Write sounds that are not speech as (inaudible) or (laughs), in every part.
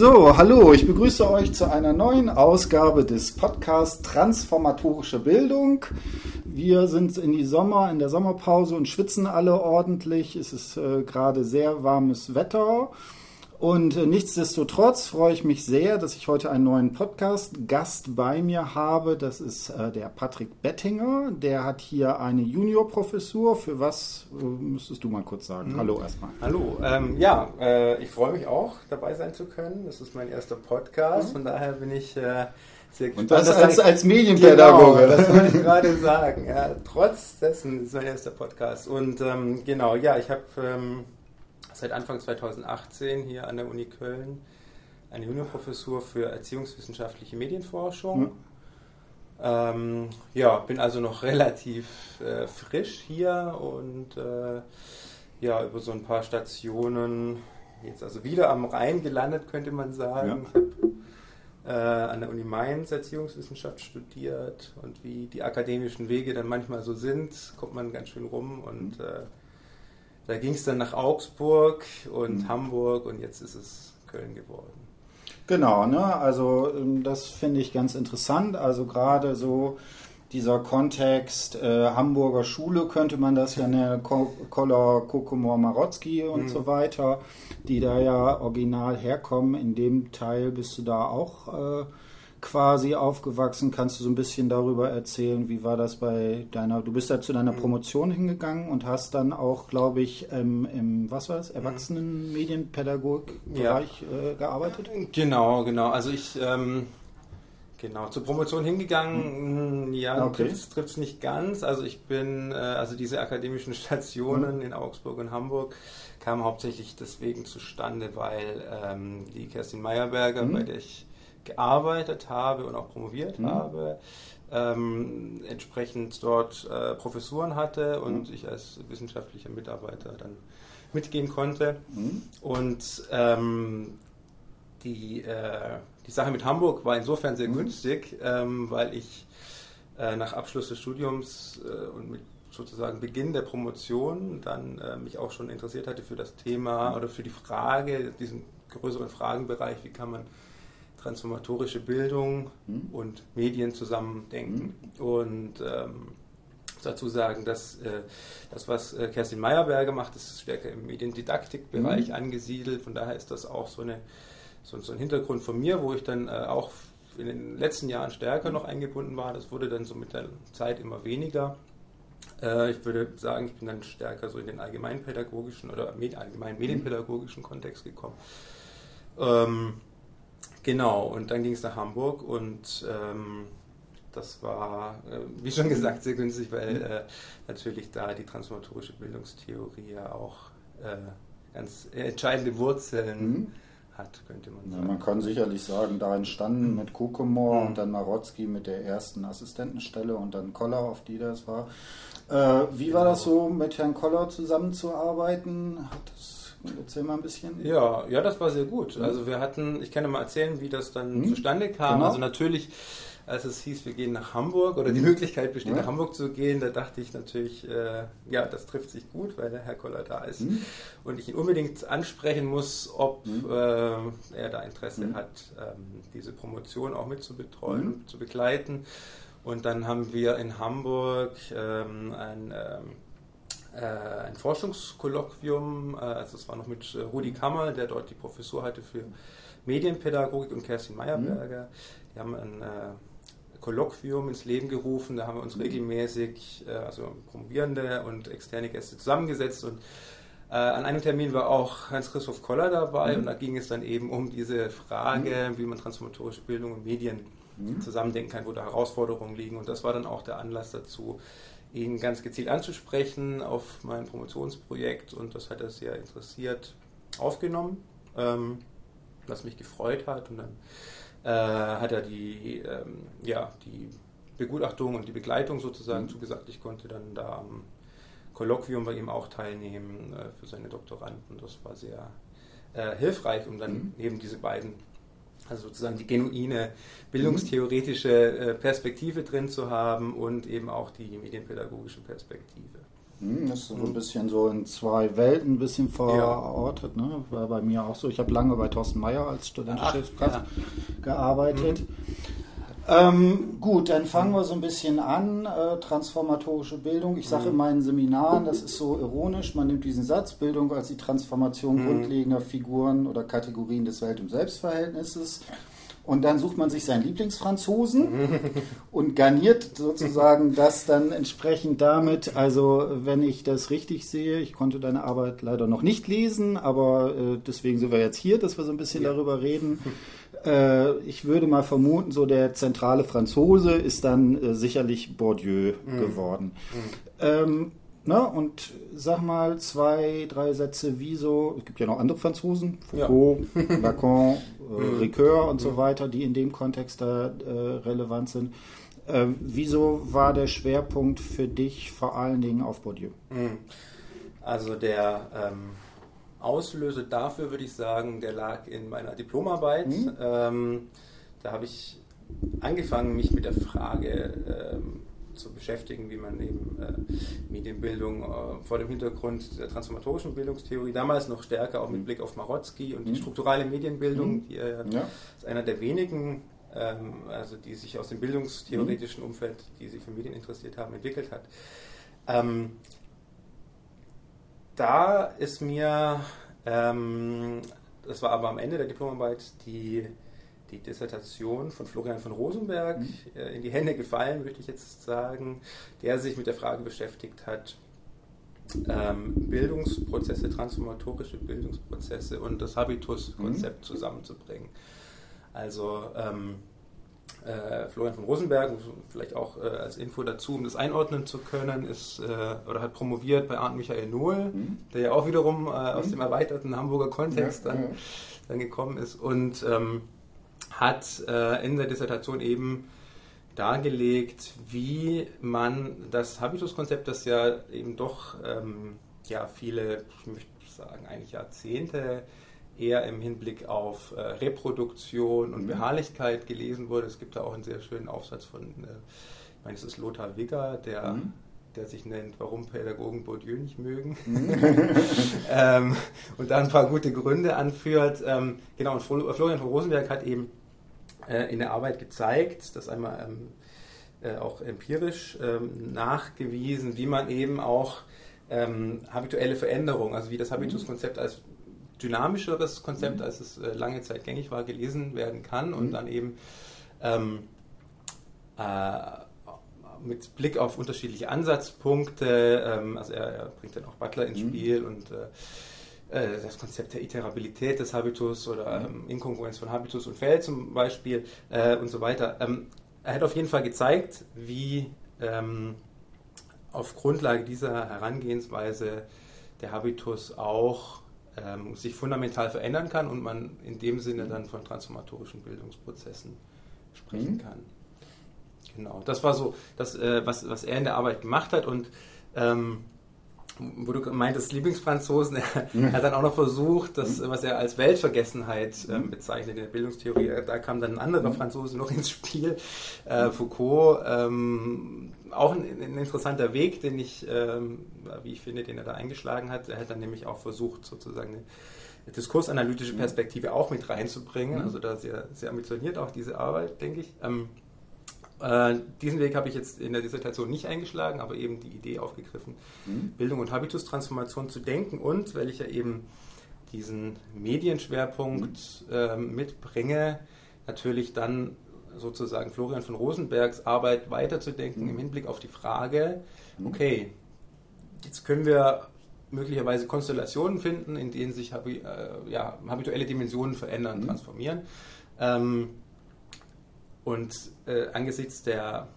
So, hallo, ich begrüße euch zu einer neuen Ausgabe des Podcasts Transformatorische Bildung. Wir sind in die Sommer, in der Sommerpause und schwitzen alle ordentlich. Es ist äh, gerade sehr warmes Wetter. Und äh, nichtsdestotrotz freue ich mich sehr, dass ich heute einen neuen Podcast-Gast bei mir habe. Das ist äh, der Patrick Bettinger. Der hat hier eine Juniorprofessur. Für was äh, müsstest du mal kurz sagen? Mhm. Hallo erstmal. Hallo, ähm, ja, äh, ich freue mich auch, dabei sein zu können. Das ist mein erster Podcast, von daher bin ich äh, sehr Und gespannt. das als, als Medienpädagoge. Genau, das wollte ich gerade sagen. Ja, trotz dessen ist mein erster Podcast. Und ähm, genau, ja, ich habe ähm, seit Anfang 2018 hier an der Uni Köln eine Juniorprofessur für erziehungswissenschaftliche Medienforschung. Mhm. Ähm, ja, bin also noch relativ äh, frisch hier und äh, ja, über so ein paar Stationen jetzt also wieder am Rhein gelandet, könnte man sagen. Habe äh, an der Uni Mainz Erziehungswissenschaft studiert und wie die akademischen Wege dann manchmal so sind, kommt man ganz schön rum und äh, da ging es dann nach Augsburg und Mhm. Hamburg und jetzt ist es Köln geworden. Genau, ne? Also ähm, das finde ich ganz interessant. Also gerade so dieser Kontext äh, Hamburger Schule könnte man das ja nennen, Ko- Koller, Kokomor, Marotzki und Mhm. so weiter, die da ja original herkommen. In dem Teil bist du da auch äh, quasi aufgewachsen. Kannst du so ein bisschen darüber erzählen, wie war das bei deiner, du bist ja zu deiner Mhm. Promotion hingegangen und hast dann auch, glaube ich, ähm, im, was war das, Mhm. Erwachsenenmedienpädagogik-Bereich äh, gearbeitet? Genau, genau. Also ich ähm, genau zur Promotion hingegangen. Ja, Okay. trifft es nicht ganz. Also ich bin äh, also diese akademischen (laughs) Stationen Mhm. in Augsburg und Hamburg kamen hauptsächlich deswegen zustande, weil ähm, die Kerstin Meyerberger, Mhm. bei der ich gearbeitet habe und auch promoviert Mhm. habe, ähm, entsprechend dort äh, Professuren hatte und Mhm. ich als wissenschaftlicher Mitarbeiter dann mitgehen konnte. Mhm. Und ähm, die, äh, die Sache mit Hamburg war insofern sehr Mhm. günstig, ähm, weil ich äh, nach Abschluss des Studiums äh, und mit sozusagen Beginn der Promotion dann äh, mich auch schon interessiert hatte für das Thema Mhm. oder für die Frage, diesen größeren Fragenbereich, wie kann man transformatorische Bildung Mhm. und Medien zusammendenken. Und ähm, dazu sagen, dass äh, das, was äh, Kerstin Meyerberger macht, ist stärker im Mediendidaktikbereich Mhm. angesiedelt. Von daher ist das auch so, eine, so, so ein Hintergrund von mir, wo ich dann äh, auch in den letzten Jahren stärker noch eingebunden war. Das wurde dann so mit der Zeit immer weniger. Äh, ich würde sagen, ich bin dann stärker so in den allgemeinpädagogischen oder allgemein medienpädagogischen Kontext gekommen. Ähm, genau, und dann ging es nach Hamburg und ähm, das war, äh, wie schon gesagt, sehr günstig, weil äh, natürlich da die transformatorische Bildungstheorie ja auch äh, ganz entscheidende Wurzeln Mhm. hat, könnte man Ja, sagen. man kann sicherlich sagen, da entstanden mit Kokomor Mhm. und dann Marotzki mit der ersten Assistentenstelle und dann Koller, auf die das war. Äh, wie war Genau. das so, mit Herrn Koller zusammenzuarbeiten? Hat das, erzähl mal ein bisschen. Ja, ja, das war sehr gut. Mhm. Also wir hatten, ich kann ja mal erzählen, wie das dann Mhm. zustande kam. Genau. Also natürlich, als es hieß, wir gehen nach Hamburg oder die Möglichkeit besteht, Ja. nach Hamburg zu gehen, da dachte ich natürlich, äh, ja, das trifft sich gut, weil der Herr Koller da ist Mhm. und ich ihn unbedingt ansprechen muss, ob Mhm. äh, er da Interesse Mhm. hat, ähm, diese Promotion auch mitzubetreuen, Mhm. zu begleiten. Und dann haben wir in Hamburg ähm, ein ähm, äh, ein Forschungskolloquium, äh, also es war noch mit äh, Rudi Kammer, der dort die Professur hatte für Medienpädagogik und Kerstin Meyerberger. Die haben ein äh, Kolloquium ins Leben gerufen, da haben wir uns Mhm. regelmäßig, äh, also promovierende und externe Gäste zusammengesetzt und äh, an einem Termin war auch Hans-Christoph Koller dabei Mhm. und da ging es dann eben um diese Frage, wie man transformatorische Bildung und Medien Mhm. zusammendenken kann, wo da Herausforderungen liegen. Und das war dann auch der Anlass dazu, ihn ganz gezielt anzusprechen auf mein Promotionsprojekt. Und das hat er sehr interessiert aufgenommen, ähm, was mich gefreut hat. Und dann äh, hat er die, ähm, ja, die Begutachtung und die Begleitung sozusagen Mhm. zugesagt. Ich konnte dann da am Kolloquium bei ihm auch teilnehmen äh, für seine Doktoranden. Das war sehr äh, hilfreich, um dann Mhm. eben diese beiden also sozusagen die genuine bildungstheoretische äh, Perspektive drin zu haben und eben auch die medienpädagogische Perspektive. Hm, das ist so ein bisschen so in zwei Welten ein bisschen verortet. Ja. Ne? War bei mir auch so. Ich habe lange bei Thorsten Meyer als studentische Kraft ja. gearbeitet. Mhm. Ähm, gut, dann fangen wir so ein bisschen an. Äh, transformatorische Bildung. Ich sage in meinen Seminaren, das ist so ironisch, man nimmt diesen Satz, Bildung als die Transformation mhm. grundlegender Figuren oder Kategorien des Welt- und Selbstverhältnisses. Und dann sucht man sich seinen Lieblingsfranzosen (laughs) und garniert sozusagen das dann entsprechend damit. Also, wenn ich das richtig sehe, ich konnte deine Arbeit leider noch nicht lesen, aber äh, deswegen sind wir jetzt hier, dass wir so ein bisschen ja. darüber reden. (laughs) Äh, ich würde mal vermuten, so der zentrale Franzose ist dann äh, sicherlich Bourdieu mhm. geworden. Mhm. Ähm, Ne? Und sag mal zwei, drei Sätze, wieso, es gibt ja noch andere Franzosen, Foucault, ja. (laughs) Lacan, äh, mhm. Ricoeur und so mhm. weiter, die in dem Kontext da äh, relevant sind. Äh, wieso war der Schwerpunkt für dich vor allen Dingen auf Bourdieu? Mhm. Also der ähm, Auslöser dafür, würde ich sagen, der lag in meiner Diplomarbeit. Mhm. Ähm, da habe ich angefangen, mich mit der Frage ähm, zu beschäftigen, wie man eben äh, Medienbildung äh, vor dem Hintergrund der transformatorischen Bildungstheorie, damals noch stärker auch mit mhm. Blick auf Marotzki und die mhm. strukturelle Medienbildung, mhm. die äh, ja. ist einer der wenigen, ähm, also die sich aus dem bildungstheoretischen Umfeld, die sich für Medien interessiert haben, entwickelt hat. Ähm, da ist mir, ähm, das war aber am Ende der Diplomarbeit, die die Dissertation von Florian von Rosenberg mhm. äh, in die Hände gefallen, würde ich jetzt sagen, der sich mit der Frage beschäftigt hat, ähm, Bildungsprozesse, transformatorische Bildungsprozesse und das Habitus-Konzept mhm. zusammenzubringen. Also ähm, äh, Florian von Rosenberg, vielleicht auch äh, als Info dazu, um das einordnen zu können, ist äh, oder hat promoviert bei Arndt Michael Nohl, mhm. der ja auch wiederum äh, aus mhm. dem erweiterten Hamburger Kontext ja, dann, ja. dann gekommen ist und ähm, hat äh, in der Dissertation eben dargelegt, wie man das Habituskonzept, das ja eben doch ähm, ja, viele, ich möchte sagen, eigentlich Jahrzehnte eher im Hinblick auf äh, Reproduktion und mhm. Beharrlichkeit gelesen wurde. Es gibt da auch einen sehr schönen Aufsatz von, äh, ich meine, es ist Lothar Wigger, der, mhm. der sich nennt, warum Pädagogen Bourdieu nicht mögen. Mhm. (laughs) ähm, und da ein paar gute Gründe anführt. Ähm, genau, und Florian von Rosenberg hat eben äh, in der Arbeit gezeigt, das einmal ähm, äh, auch empirisch ähm, nachgewiesen, wie man eben auch ähm, habituelle Veränderungen, also wie das Habituskonzept als dynamischeres Konzept, mhm. als es äh, lange Zeit gängig war, gelesen werden kann und mhm. dann eben ähm, äh, mit Blick auf unterschiedliche Ansatzpunkte, ähm, also er, er, bringt dann auch Butler ins mhm. Spiel und äh, äh, das Konzept der Iterabilität des Habitus oder ähm, Inkongruenz von Habitus und Feld zum Beispiel äh, und so weiter. Ähm, er hat auf jeden Fall gezeigt, wie ähm, auf Grundlage dieser Herangehensweise der Habitus auch ähm, sich fundamental verändern kann und man in dem Sinne dann von transformatorischen Bildungsprozessen sprechen mhm. kann. Genau, das war so das, äh, was, was er in der Arbeit gemacht hat und ähm, wo du meintest, Lieblingsfranzosen, (laughs) er hat dann auch noch versucht, das, was er als Weltvergessenheit ähm, bezeichnet in der Bildungstheorie, da kam dann ein anderer Franzose noch ins Spiel, äh, Foucault, ähm, auch ein, ein, interessanter Weg, den ich, ähm, wie ich finde, den er da eingeschlagen hat. Er hat dann nämlich auch versucht, sozusagen eine diskursanalytische Perspektive auch mit reinzubringen, mhm. also da sehr, sehr ambitioniert auch diese Arbeit, denke ich. Äh, diesen Weg habe ich jetzt in der Dissertation nicht eingeschlagen, aber eben die Idee aufgegriffen, mhm. Bildung und Habitustransformation zu denken und weil ich ja eben diesen Medienschwerpunkt mhm. äh, mitbringe, natürlich dann sozusagen Florian von Rosenbergs Arbeit weiterzudenken mhm. im Hinblick auf die Frage, mhm. okay, jetzt können wir möglicherweise Konstellationen finden, in denen sich äh, ja, habituelle Dimensionen verändern, mhm. transformieren. Ähm, und äh, angesichts der,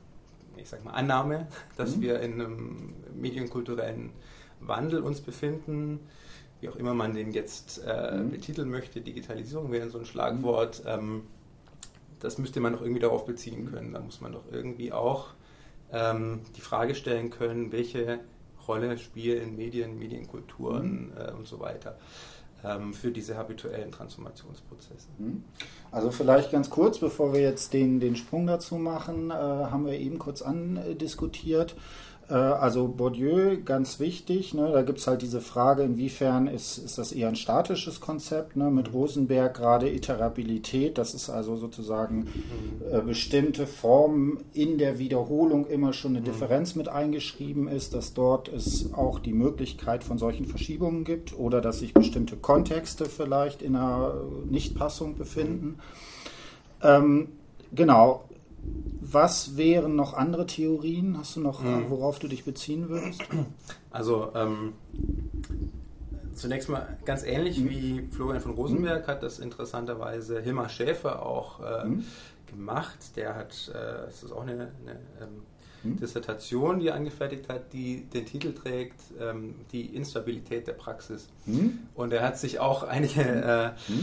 ich sag mal, Annahme, dass mhm. wir in einem medienkulturellen Wandel uns befinden, wie auch immer man den jetzt äh, mhm. betiteln möchte, Digitalisierung wäre so ein Schlagwort, mhm. ähm, das müsste man doch irgendwie darauf beziehen können. Da muss man doch irgendwie auch ähm, die Frage stellen können, welche Rolle spielen Medien, Medienkulturen mhm. äh, und so weiter für diese habituellen Transformationsprozesse. Mhm. Also vielleicht ganz kurz, bevor wir jetzt den, den Sprung dazu machen, äh, haben wir eben kurz andiskutiert. Äh, also Bourdieu, ganz wichtig, ne, da gibt es halt diese Frage, inwiefern ist, ist das eher ein statisches Konzept, ne, mit Rosenberg gerade Iterabilität, das ist also sozusagen äh, bestimmte Formen in der Wiederholung immer schon eine mhm. Differenz mit eingeschrieben ist, dass dort es auch die Möglichkeit von solchen Verschiebungen gibt oder dass sich bestimmte Kontexte vielleicht in einer Nichtpassung befinden. Ähm, genau, was wären noch andere Theorien? Hast du noch, mhm. worauf du dich beziehen würdest? Also ähm, zunächst mal ganz ähnlich mhm. wie Florian von Rosenberg hat das interessanterweise Hilmar Schäfer auch äh, mhm. gemacht. Der hat, äh, das ist auch eine, eine ähm, mhm. Dissertation, die er angefertigt hat, die den Titel trägt, ähm, die Instabilität der Praxis. Mhm. Und er hat sich auch einige äh,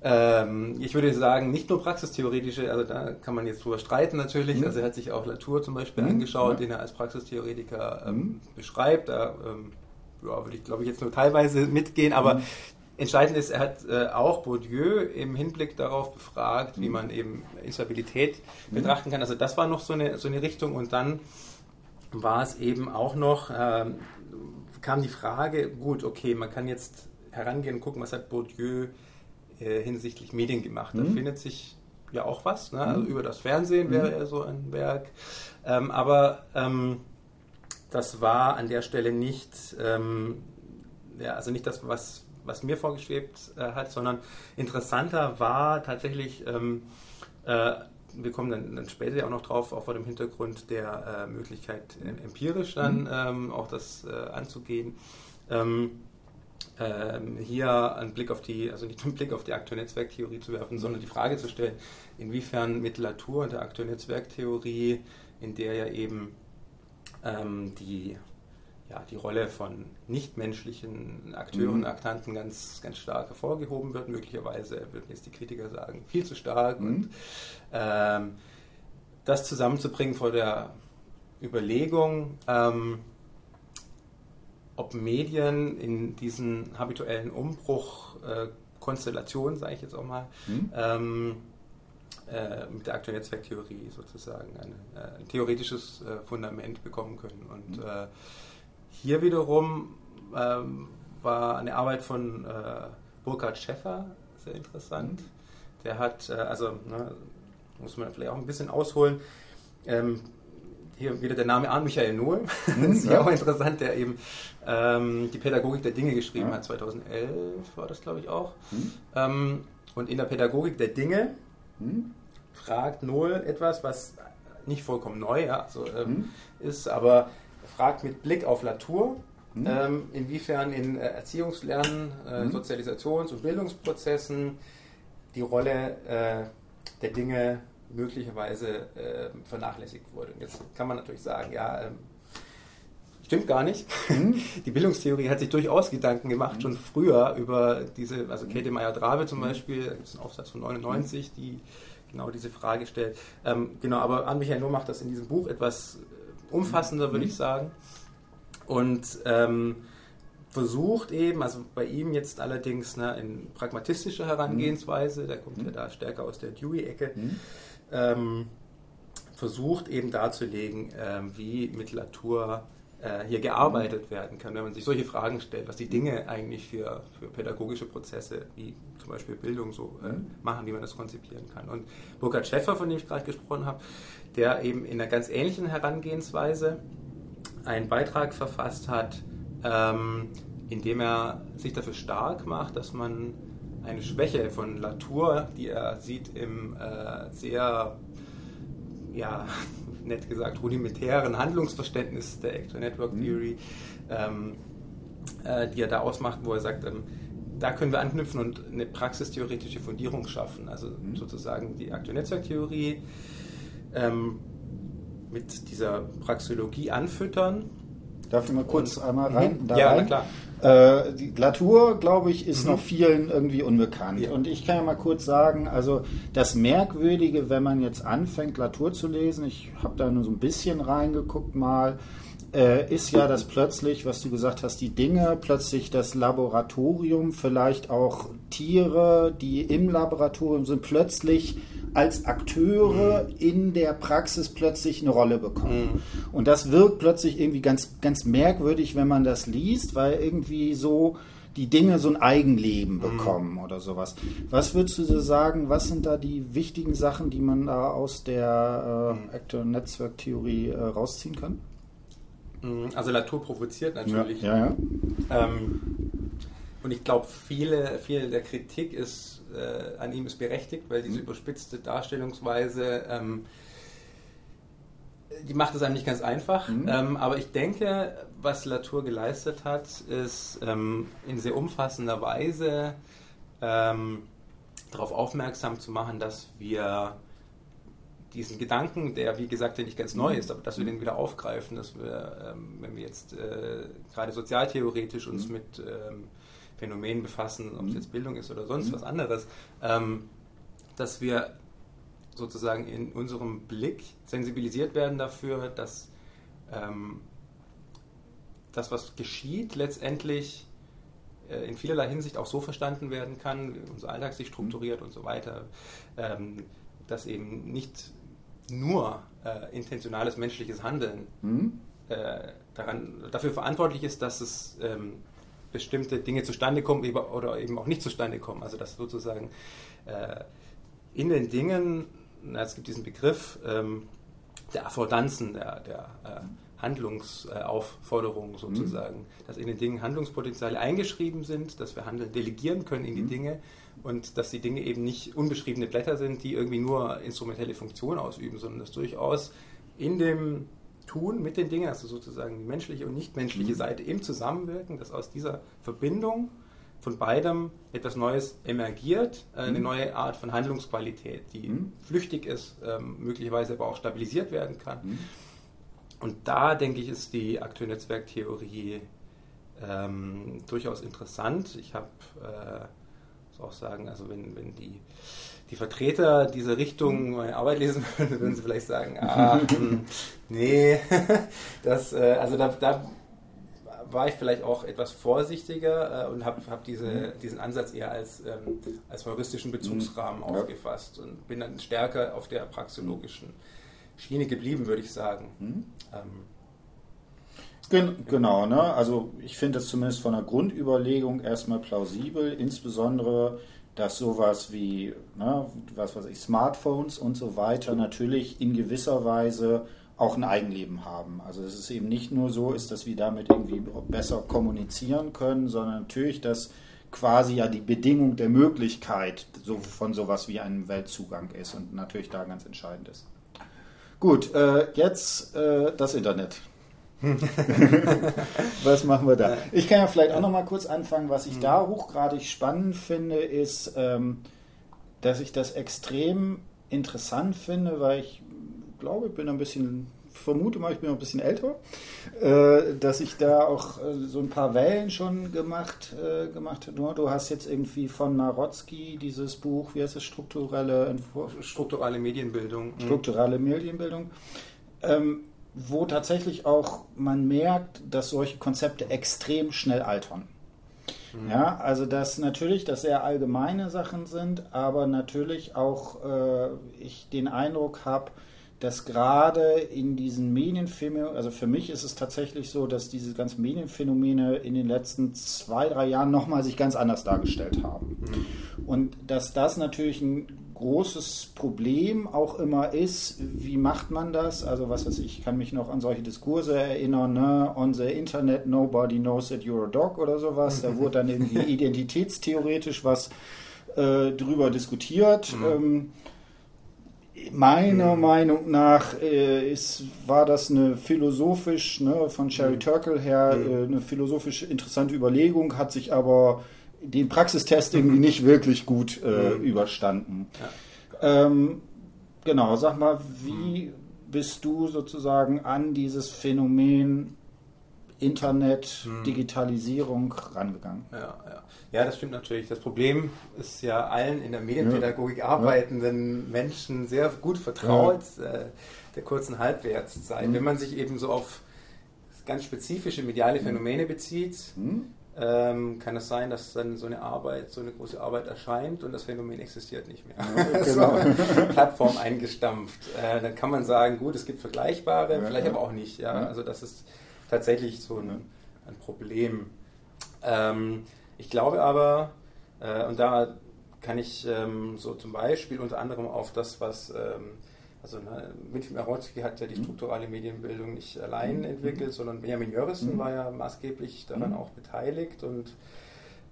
ähm, ich würde sagen, nicht nur praxistheoretische, also da kann man jetzt drüber streiten natürlich. Mhm. Also er hat sich auch Latour zum Beispiel mhm. angeschaut, ja. den er als Praxistheoretiker ähm, mhm. beschreibt. Da ähm, ja, würde ich, glaube ich, jetzt nur teilweise mitgehen, aber mhm. entscheidend ist, er hat äh, auch Bourdieu im Hinblick darauf befragt, wie mhm. man eben Instabilität mhm. betrachten kann. Also das war noch so eine, so eine Richtung und dann war es eben auch noch, ähm, kam die Frage, gut, okay, man kann jetzt herangehen und gucken, was hat Bourdieu äh, hinsichtlich Medien gemacht. Da mhm. findet sich ja auch was. Ne? Also mhm. über das Fernsehen wäre er mhm. so ein Werk. Ähm, aber ähm, das war an der Stelle nicht, ähm, ja, also nicht das, was, was mir vorgeschwebt äh, hat, sondern interessanter war tatsächlich, ähm, äh, wir kommen dann, dann, später auch noch drauf, auch vor dem Hintergrund der äh, Möglichkeit, äh, empirisch dann mhm. Ähm, auch das äh, anzugehen. Ähm, ähm, hier einen Blick auf die, also nicht einen Blick auf die Akteur-Netzwerktheorie zu werfen, sondern die Frage zu stellen, inwiefern mit Latour und der Akteur-Netzwerktheorie, in der ja eben ähm, die, ja, die Rolle von nichtmenschlichen Akteuren, mhm. Aktanten ganz, ganz stark hervorgehoben wird. Möglicherweise würden jetzt die Kritiker sagen, viel zu stark. Mhm. Und ähm, das zusammenzubringen vor der Überlegung, ähm, ob Medien in diesen habituellen Umbruch, äh, sage ich jetzt auch mal, mhm. ähm, äh, mit der aktuellen Netzwerktheorie sozusagen eine, äh, ein theoretisches äh, Fundament bekommen können. Und mhm. Hier wiederum ähm, war eine Arbeit von äh, Burkhard Schäffer sehr interessant. Mhm. Der hat, also ne, muss man vielleicht auch ein bisschen ausholen, ähm, hier wieder der Name an Michael Nohl, (laughs) das ist ja auch interessant, der eben ähm, die Pädagogik der Dinge geschrieben ja. hat, 2011 war das, glaube ich, auch. Mhm. Ähm, und in der Pädagogik der Dinge mhm. fragt Nohl etwas, was nicht vollkommen neu ja, also, ähm, mhm. ist, aber fragt mit Blick auf Latour, mhm. ähm, inwiefern in äh, Erziehungslernen, äh, mhm. Sozialisations- und Bildungsprozessen die Rolle äh, der Dinge möglicherweise äh, vernachlässigt wurde. Und jetzt kann man natürlich sagen, ja, ähm, stimmt gar nicht. Mhm. (laughs) Die Bildungstheorie hat sich durchaus Gedanken gemacht, mhm. schon früher über diese, also Käthe Meyer-Drabe zum mhm. Beispiel, da gibt es einen Aufsatz von 99, die genau diese Frage stellt. Ähm, genau, aber Ann-Michael Nur macht das in diesem Buch etwas umfassender, würde ich sagen. Und ähm, versucht eben, also bei ihm jetzt allerdings ne, in pragmatistischer Herangehensweise, der kommt ja da stärker aus der Dewey-Ecke, ähm, versucht eben darzulegen, ähm, wie mit Latour äh, hier gearbeitet werden kann, wenn man sich solche Fragen stellt, was die Dinge eigentlich für, für pädagogische Prozesse, wie zum Beispiel Bildung, so äh, machen, wie man das konzipieren kann. Und Burkhard Schäffer, von dem ich gerade gesprochen habe, der eben in einer ganz ähnlichen Herangehensweise einen Beitrag verfasst hat, ähm, indem er sich dafür stark macht, dass man eine Schwäche von Latour, die er sieht im äh, sehr, ja, (laughs) nett gesagt, rudimentären Handlungsverständnis der Actor Network mhm. Theory, ähm, äh, die er da ausmacht, wo er sagt, ähm, da können wir anknüpfen und eine praxistheoretische Fundierung schaffen. Also mhm. sozusagen die Actor Netzwerk Theorie ähm, mit dieser Praxeologie anfüttern. Darf ich mal kurz einmal rein? Mhm. ja, rein? na klar. Äh, die Latour, glaube ich, ist mhm. noch vielen irgendwie unbekannt. Ja. Und ich kann ja mal kurz sagen, also das Merkwürdige, wenn man jetzt anfängt, Latour zu lesen, ich habe da nur so ein bisschen reingeguckt mal, äh, ist ja, dass plötzlich, was du gesagt hast, die Dinge, plötzlich das Laboratorium, vielleicht auch Tiere, die im Laboratorium sind, plötzlich als Akteure mhm. in der Praxis plötzlich eine Rolle bekommen. Mhm. Und das wirkt plötzlich irgendwie ganz, ganz merkwürdig, wenn man das liest, weil irgendwie so die Dinge so ein Eigenleben mhm. bekommen mhm. oder sowas. Was würdest du sagen, was sind da die wichtigen Sachen, die man da aus der äh, Actor- Netzwerktheorie äh, rausziehen kann? Mhm. Also Natur provoziert natürlich. Ja, ja. ja. Ähm, und ich glaube, viele, viele der Kritik ist äh, an ihm ist berechtigt, weil diese mhm. überspitzte Darstellungsweise ähm, die macht es einem nicht ganz einfach. Mhm. Ähm, aber ich denke, was Latour geleistet hat, ist ähm, in sehr umfassender Weise ähm, darauf aufmerksam zu machen, dass wir diesen Gedanken, der wie gesagt ja nicht ganz neu ist, aber dass wir den wieder aufgreifen, dass wir, ähm, wenn wir jetzt äh, gerade sozialtheoretisch uns mhm. mit ähm, Phänomenen befassen, ob es mhm. jetzt Bildung ist oder sonst mhm. was anderes, ähm, dass wir sozusagen in unserem Blick sensibilisiert werden dafür, dass ähm, das, was geschieht, letztendlich äh, in vielerlei Hinsicht auch so verstanden werden kann, wie unser Alltag sich strukturiert mhm. und so weiter, ähm, dass eben nicht nur äh, intentionales menschliches Handeln mhm. äh, daran, dafür verantwortlich ist, dass es ähm, bestimmte Dinge zustande kommen oder eben auch nicht zustande kommen. Also dass sozusagen äh, in den Dingen, na, es gibt diesen Begriff ähm, der Affordanzen, der, der äh, Handlungsaufforderungen sozusagen, mhm. dass in den Dingen Handlungspotenziale eingeschrieben sind, dass wir Handeln delegieren können in die mhm. Dinge und dass die Dinge eben nicht unbeschriebene Blätter sind, die irgendwie nur instrumentelle Funktion ausüben, sondern dass durchaus in dem Tun mit den Dingen, also sozusagen die menschliche und nichtmenschliche mhm. Seite im Zusammenwirken, dass aus dieser Verbindung von beidem etwas Neues emergiert, äh, eine mhm. neue Art von Handlungsqualität, die mhm. flüchtig ist, ähm, möglicherweise aber auch stabilisiert werden kann. Mhm. Und da denke ich, ist die Akteur-Netzwerk-Theorie ähm, durchaus interessant. Ich habe, äh, auch sagen, also wenn, wenn die, die Vertreter dieser Richtung meine Arbeit lesen (laughs) würden, würden sie vielleicht sagen, (laughs) ah, hm, nee, (laughs) das, äh, also da, da war ich vielleicht auch etwas vorsichtiger äh, und habe hab diese, mhm. diesen Ansatz eher als, ähm, als heuristischen Bezugsrahmen mhm. aufgefasst und bin dann stärker auf der praxologischen Schiene geblieben, würde ich sagen. Mhm. Ähm, Gen genau, ne? also ich finde es zumindest von der Grundüberlegung erstmal plausibel, insbesondere dass sowas wie, ne, was weiß ich, Smartphones und so weiter natürlich in gewisser Weise auch ein Eigenleben haben. Also es eben nicht nur so ist, dass wir damit irgendwie besser kommunizieren können, sondern natürlich, dass quasi ja die Bedingung der Möglichkeit so von sowas wie einem Weltzugang ist und natürlich da ganz entscheidend ist. Gut, äh, jetzt äh, das Internet. (laughs) was machen wir da? Ich kann ja vielleicht auch noch mal kurz anfangen. Was ich mhm. da hochgradig spannend finde, ist, ähm, dass ich das extrem interessant finde, weil ich glaube, ich bin ein bisschen vermute mal, ich bin noch ein bisschen älter, äh, dass ich da auch äh, so ein paar Wellen schon gemacht, äh, gemacht habe. Du hast jetzt irgendwie von Marotzki dieses Buch, wie heißt es, strukturelle Entwurf? Strukturelle Medienbildung. Mhm. Strukturelle Medienbildung. Ähm, wo tatsächlich auch man merkt, dass solche Konzepte extrem schnell altern. Mhm. Ja, also dass natürlich das sehr allgemeine Sachen sind, aber natürlich auch äh, ich den Eindruck habe, dass gerade in diesen Medienphänomenen, also für mich ist es tatsächlich so, dass diese ganzen Medienphänomene in den letzten zwei, drei Jahren nochmal sich ganz anders dargestellt haben. Mhm. Und dass das natürlich ein großes Problem auch immer ist, wie macht man das? Also was weiß ich, ich kann mich noch an solche Diskurse erinnern, ne? on the Internet nobody knows that you're a dog oder sowas. Da wurde dann irgendwie (laughs) identitätstheoretisch was äh, drüber diskutiert. Mhm. Ähm, meiner mhm. Meinung nach äh, ist, war das eine philosophisch, ne, von Sherry mhm. Turkle her, mhm. äh, eine philosophisch interessante Überlegung, hat sich aber den Praxistest irgendwie mhm. nicht wirklich gut äh, mhm. überstanden. Ja. Ähm, genau, sag mal, wie bist du sozusagen an dieses Phänomen Internet, hm. Digitalisierung rangegangen. Ja, ja. ja, das stimmt natürlich. Das Problem ist ja allen in der Medienpädagogik ja. arbeitenden. Menschen sehr gut vertraut, äh, der kurzen Halbwertszeit. Hm. Wenn man sich eben so auf ganz spezifische mediale Phänomene bezieht, mhm. Ähm, kann es sein, dass dann so eine Arbeit, so eine große Arbeit erscheint und das Phänomen existiert nicht mehr. Ja, (laughs) genau. Plattform eingestampft. Äh, dann kann man sagen, gut, es gibt vergleichbare, ja, vielleicht aber auch nicht. Ja? Also das ist tatsächlich so ein, ein Problem. Ähm, ich glaube aber, äh, und da kann ich ähm, so zum Beispiel unter anderem auf das, was ähm, also ne, Winfried Merotzki hat ja die mhm. strukturale Medienbildung nicht allein mhm. entwickelt, sondern Benjamin Jörissen mhm. war ja maßgeblich daran auch beteiligt und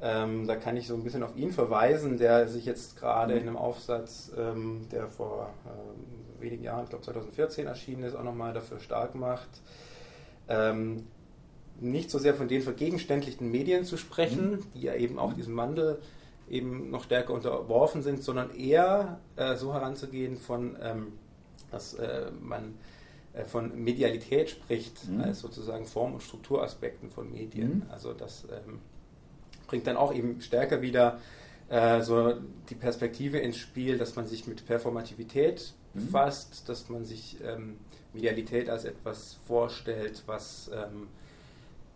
ähm, da kann ich so ein bisschen auf ihn verweisen, der sich jetzt gerade in einem Aufsatz, ähm, der vor ähm, wenigen Jahren, ich glaube 2014 erschienen ist, auch nochmal dafür stark macht, ähm, nicht so sehr von den vergegenständlichten Medien zu sprechen, die ja eben auch diesem Wandel eben noch stärker unterworfen sind, sondern eher äh, so heranzugehen von ähm, dass äh, man äh, von Medialität spricht, mhm. als sozusagen Form- und Strukturaspekten von Medien. Mhm. Also das ähm, bringt dann auch eben stärker wieder äh, so die Perspektive ins Spiel, dass man sich mit Performativität mhm. befasst, dass man sich ähm, Medialität als etwas vorstellt, was ähm,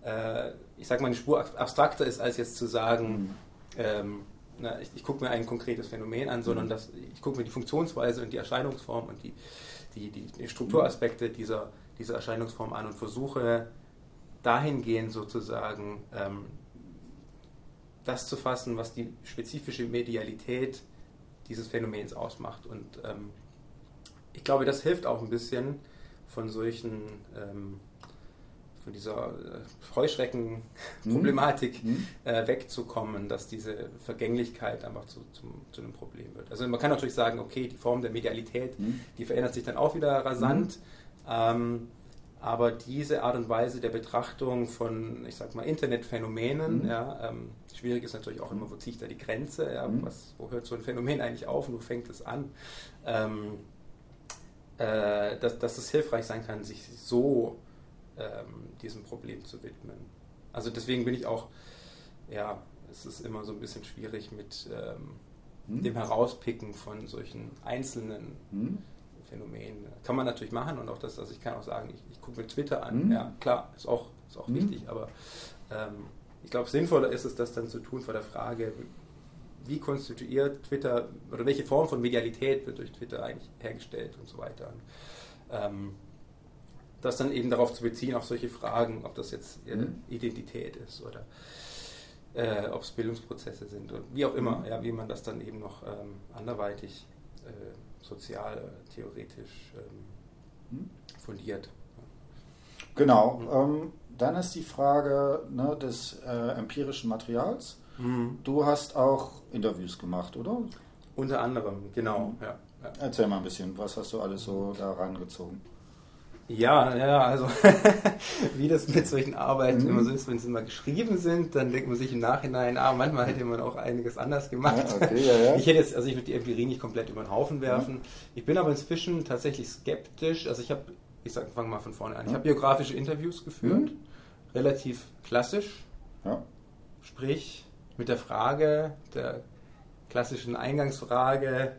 äh, ich sage mal eine Spur abstrakter ist, als jetzt zu sagen, mhm. ähm, na, ich, ich gucke mir ein konkretes Phänomen an, sondern mhm. das, ich gucke mir die Funktionsweise und die Erscheinungsform und die, die, die, die Strukturaspekte dieser, dieser Erscheinungsform an und versuche dahingehend sozusagen ähm, das zu fassen, was die spezifische Medialität dieses Phänomens ausmacht. Und ähm, ich glaube, das hilft auch ein bisschen von solchen ähm, von dieser äh, Heuschreckenproblematik mhm. äh, wegzukommen, dass diese Vergänglichkeit einfach zu, zum, zu, einem Problem wird. Also man kann natürlich sagen, okay, die Form der Medialität, mhm. die verändert sich dann auch wieder rasant, mhm. ähm, aber diese Art und Weise der Betrachtung von, ich sag mal, Internetphänomenen, mhm. ja, ähm, schwierig ist natürlich auch immer, wo ziehe ich da die Grenze, ja, mhm. was, wo hört so ein Phänomen eigentlich auf und wo fängt es an? Ähm, äh, dass, dass es hilfreich sein kann, sich so ähm, diesem Problem zu widmen. Also deswegen bin ich auch, ja, es ist immer so ein bisschen schwierig mit ähm, hm. dem Herauspicken von solchen einzelnen hm. Phänomenen. Kann man natürlich machen und auch das, also ich kann auch sagen, ich, ich gucke mir Twitter an, hm. ja klar, ist auch, ist auch hm. wichtig, aber ähm, ich glaube, sinnvoller ist es, das dann zu tun vor der Frage, wie konstituiert Twitter oder welche Form von Medialität wird durch Twitter eigentlich hergestellt und so weiter. Ähm, das dann eben darauf zu beziehen, auf solche Fragen, ob das jetzt äh, mhm. Identität ist oder äh, ob es Bildungsprozesse sind und wie auch immer, mhm. ja, wie man das dann eben noch ähm, anderweitig äh, sozial, theoretisch ähm, mhm. fundiert. Genau. Ähm, dann ist die Frage ne, des äh, empirischen Materials. Mhm. Du hast auch Interviews gemacht, oder? Unter anderem, genau. Mhm. Ja, ja. Erzähl mal ein bisschen, was hast du alles so da rangezogen? Ja, ja, also (laughs) wie das mit solchen Arbeiten mhm. immer so ist, wenn sie mal geschrieben sind, dann denkt man sich im Nachhinein, ah, manchmal hätte man auch einiges anders gemacht. Ja, okay, ja, ja. Ich hätte jetzt, also ich würde die Empirie nicht komplett über den Haufen werfen. Mhm. Ich bin aber inzwischen tatsächlich skeptisch. Also ich habe, ich sag, fange mal von vorne an. Ich habe biografische Interviews geführt, mhm. relativ klassisch. Sprich, mit der Frage, der klassischen Eingangsfrage,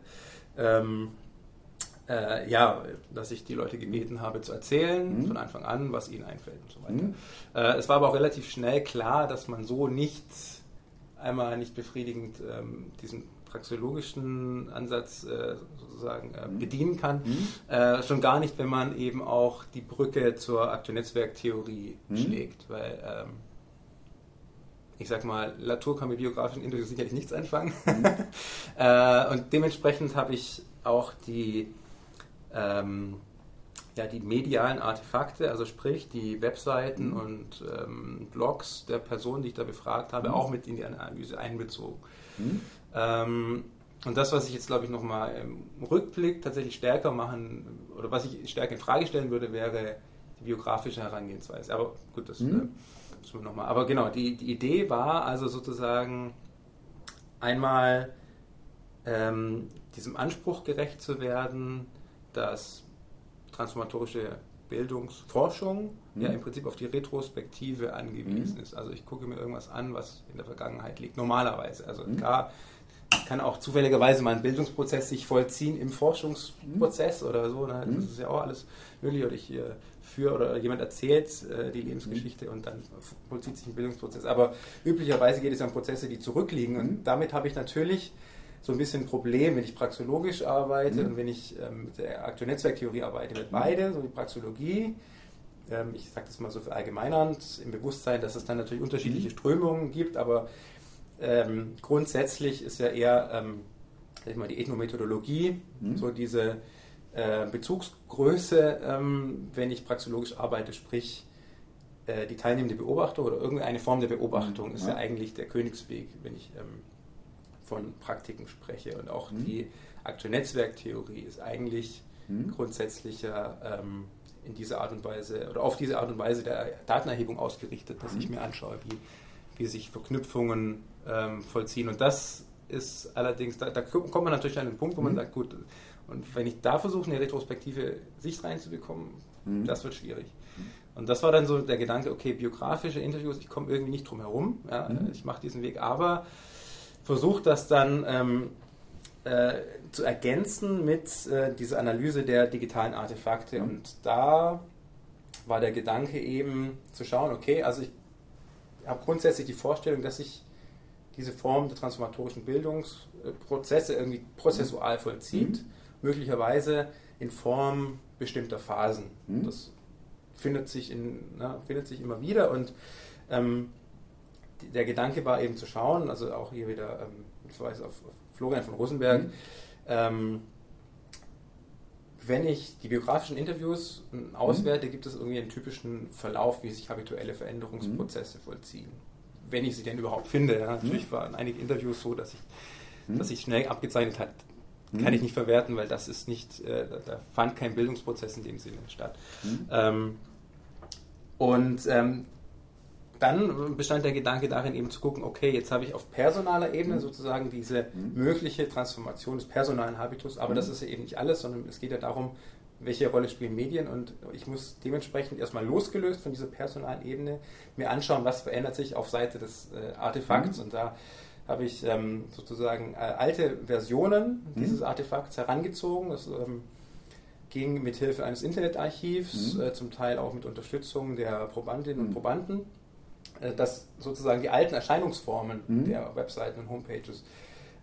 ähm, äh, ja, dass ich die Leute gebeten habe zu erzählen, mhm. von Anfang an, was ihnen einfällt und so weiter. Mhm. Äh, es war aber auch relativ schnell klar, dass man so nicht einmal nicht befriedigend ähm, diesen praxeologischen Ansatz äh, sozusagen äh, mhm. bedienen kann. Mhm. Äh, schon gar nicht, wenn man eben auch die Brücke zur Akteur-Netzwerk-Theorie mhm. schlägt, weil ähm, ich sag mal, Latour kann mit biografischen Interviews sicherlich nichts anfangen. Mhm. (laughs) äh, und dementsprechend habe ich auch die ähm, ja, die medialen Artefakte, also sprich die Webseiten mhm. und ähm, Blogs der Personen, die ich da befragt habe, mhm. auch mit in die Analyse einbezogen. Mhm. Ähm, und das, was ich jetzt, glaube ich, nochmal im Rückblick tatsächlich stärker machen oder was ich stärker in Frage stellen würde, wäre die biografische Herangehensweise. Aber gut, das mhm. äh, müssen wir nochmal. Aber genau, die, die Idee war also sozusagen einmal ähm, diesem Anspruch gerecht zu werden, dass transformatorische Bildungsforschung mhm. ja im Prinzip auf die Retrospektive angewiesen mhm. ist. Also ich gucke mir irgendwas an, was in der Vergangenheit liegt, normalerweise. Also mhm. klar, kann auch zufälligerweise mal ein Bildungsprozess sich vollziehen im Forschungsprozess mhm. oder so. Ne? Das ist ja auch alles möglich. Oder ich äh, führe oder jemand erzählt äh, die Lebensgeschichte mhm. und dann vollzieht sich ein Bildungsprozess. Aber üblicherweise geht es um Prozesse, die zurückliegen. Und mhm. damit habe ich natürlich so ein bisschen ein Problem, wenn ich praxologisch arbeite mhm. und wenn ich ähm, mit der Akteur-Netzwerktheorie arbeite, mit beide, so die Praxologie. Ähm, ich sage das mal so für allgemeinernd, im Bewusstsein, dass es dann natürlich unterschiedliche mhm. Strömungen gibt, aber ähm, grundsätzlich ist ja eher ähm, ich mal, die Ethnomethodologie, mhm. so diese äh, Bezugsgröße, ähm, wenn ich praxologisch arbeite, sprich äh, die teilnehmende Beobachtung oder irgendeine Form der Beobachtung mhm. ist ja eigentlich der Königsweg, wenn ich ähm, von Praktiken spreche. Und auch mhm. die Akteur-Netzwerk-Theorie ist eigentlich mhm. grundsätzlicher ähm, in dieser Art und Weise oder auf diese Art und Weise der Datenerhebung ausgerichtet, dass mhm. ich mir anschaue, wie, wie sich Verknüpfungen ähm, vollziehen. Und das ist allerdings, da, da, kommt man natürlich an den Punkt, wo man mhm. sagt, gut, und wenn ich da versuche, eine retrospektive Sicht reinzubekommen, mhm. das wird schwierig. Mhm. Und das war dann so der Gedanke, okay, biografische Interviews, ich komme irgendwie nicht drum herum, ja, ich mache diesen Weg, aber versucht das dann ähm, äh, zu ergänzen mit äh, dieser Analyse der digitalen Artefakte. Mhm. Und da war der Gedanke eben zu schauen, okay, also ich habe grundsätzlich die Vorstellung, dass sich diese Form der transformatorischen Bildungsprozesse irgendwie prozessual vollzieht, mhm. möglicherweise in Form bestimmter Phasen. Mhm. Das findet sich, in, na, findet sich immer wieder und ähm, der Gedanke war eben zu schauen, also auch hier wieder ähm, mit Verweis auf, auf, Florian von Rosenberg, mhm. ähm, wenn ich die biografischen Interviews auswerte, mhm. gibt es irgendwie einen typischen Verlauf, wie sich habituelle Veränderungsprozesse mhm. vollziehen. Wenn ich sie denn überhaupt finde. Ja. Natürlich mhm. waren einige Interviews so, dass ich, mhm. dass sich schnell abgezeichnet hat, kann mhm. ich nicht verwerten, weil das ist nicht, äh, da, da, fand kein Bildungsprozess in dem Sinne statt. Ähm, und ähm, dann bestand der Gedanke darin, eben zu gucken, okay, jetzt habe ich auf personaler Ebene mhm. sozusagen diese mhm. mögliche Transformation des personalen Habitus, aber mhm. das ist ja eben nicht alles, sondern es geht ja darum, welche Rolle spielen Medien und ich muss dementsprechend erstmal losgelöst von dieser personalen Ebene mir anschauen, was verändert sich auf Seite des äh, Artefakts mhm. und da habe ich ähm, sozusagen äh, alte Versionen mhm. dieses Artefakts herangezogen. Das ähm, ging mit Hilfe eines Internetarchivs, mhm. äh, zum Teil auch mit Unterstützung der Probandinnen und Probanden dass sozusagen die alten Erscheinungsformen mhm. der Webseiten und Homepages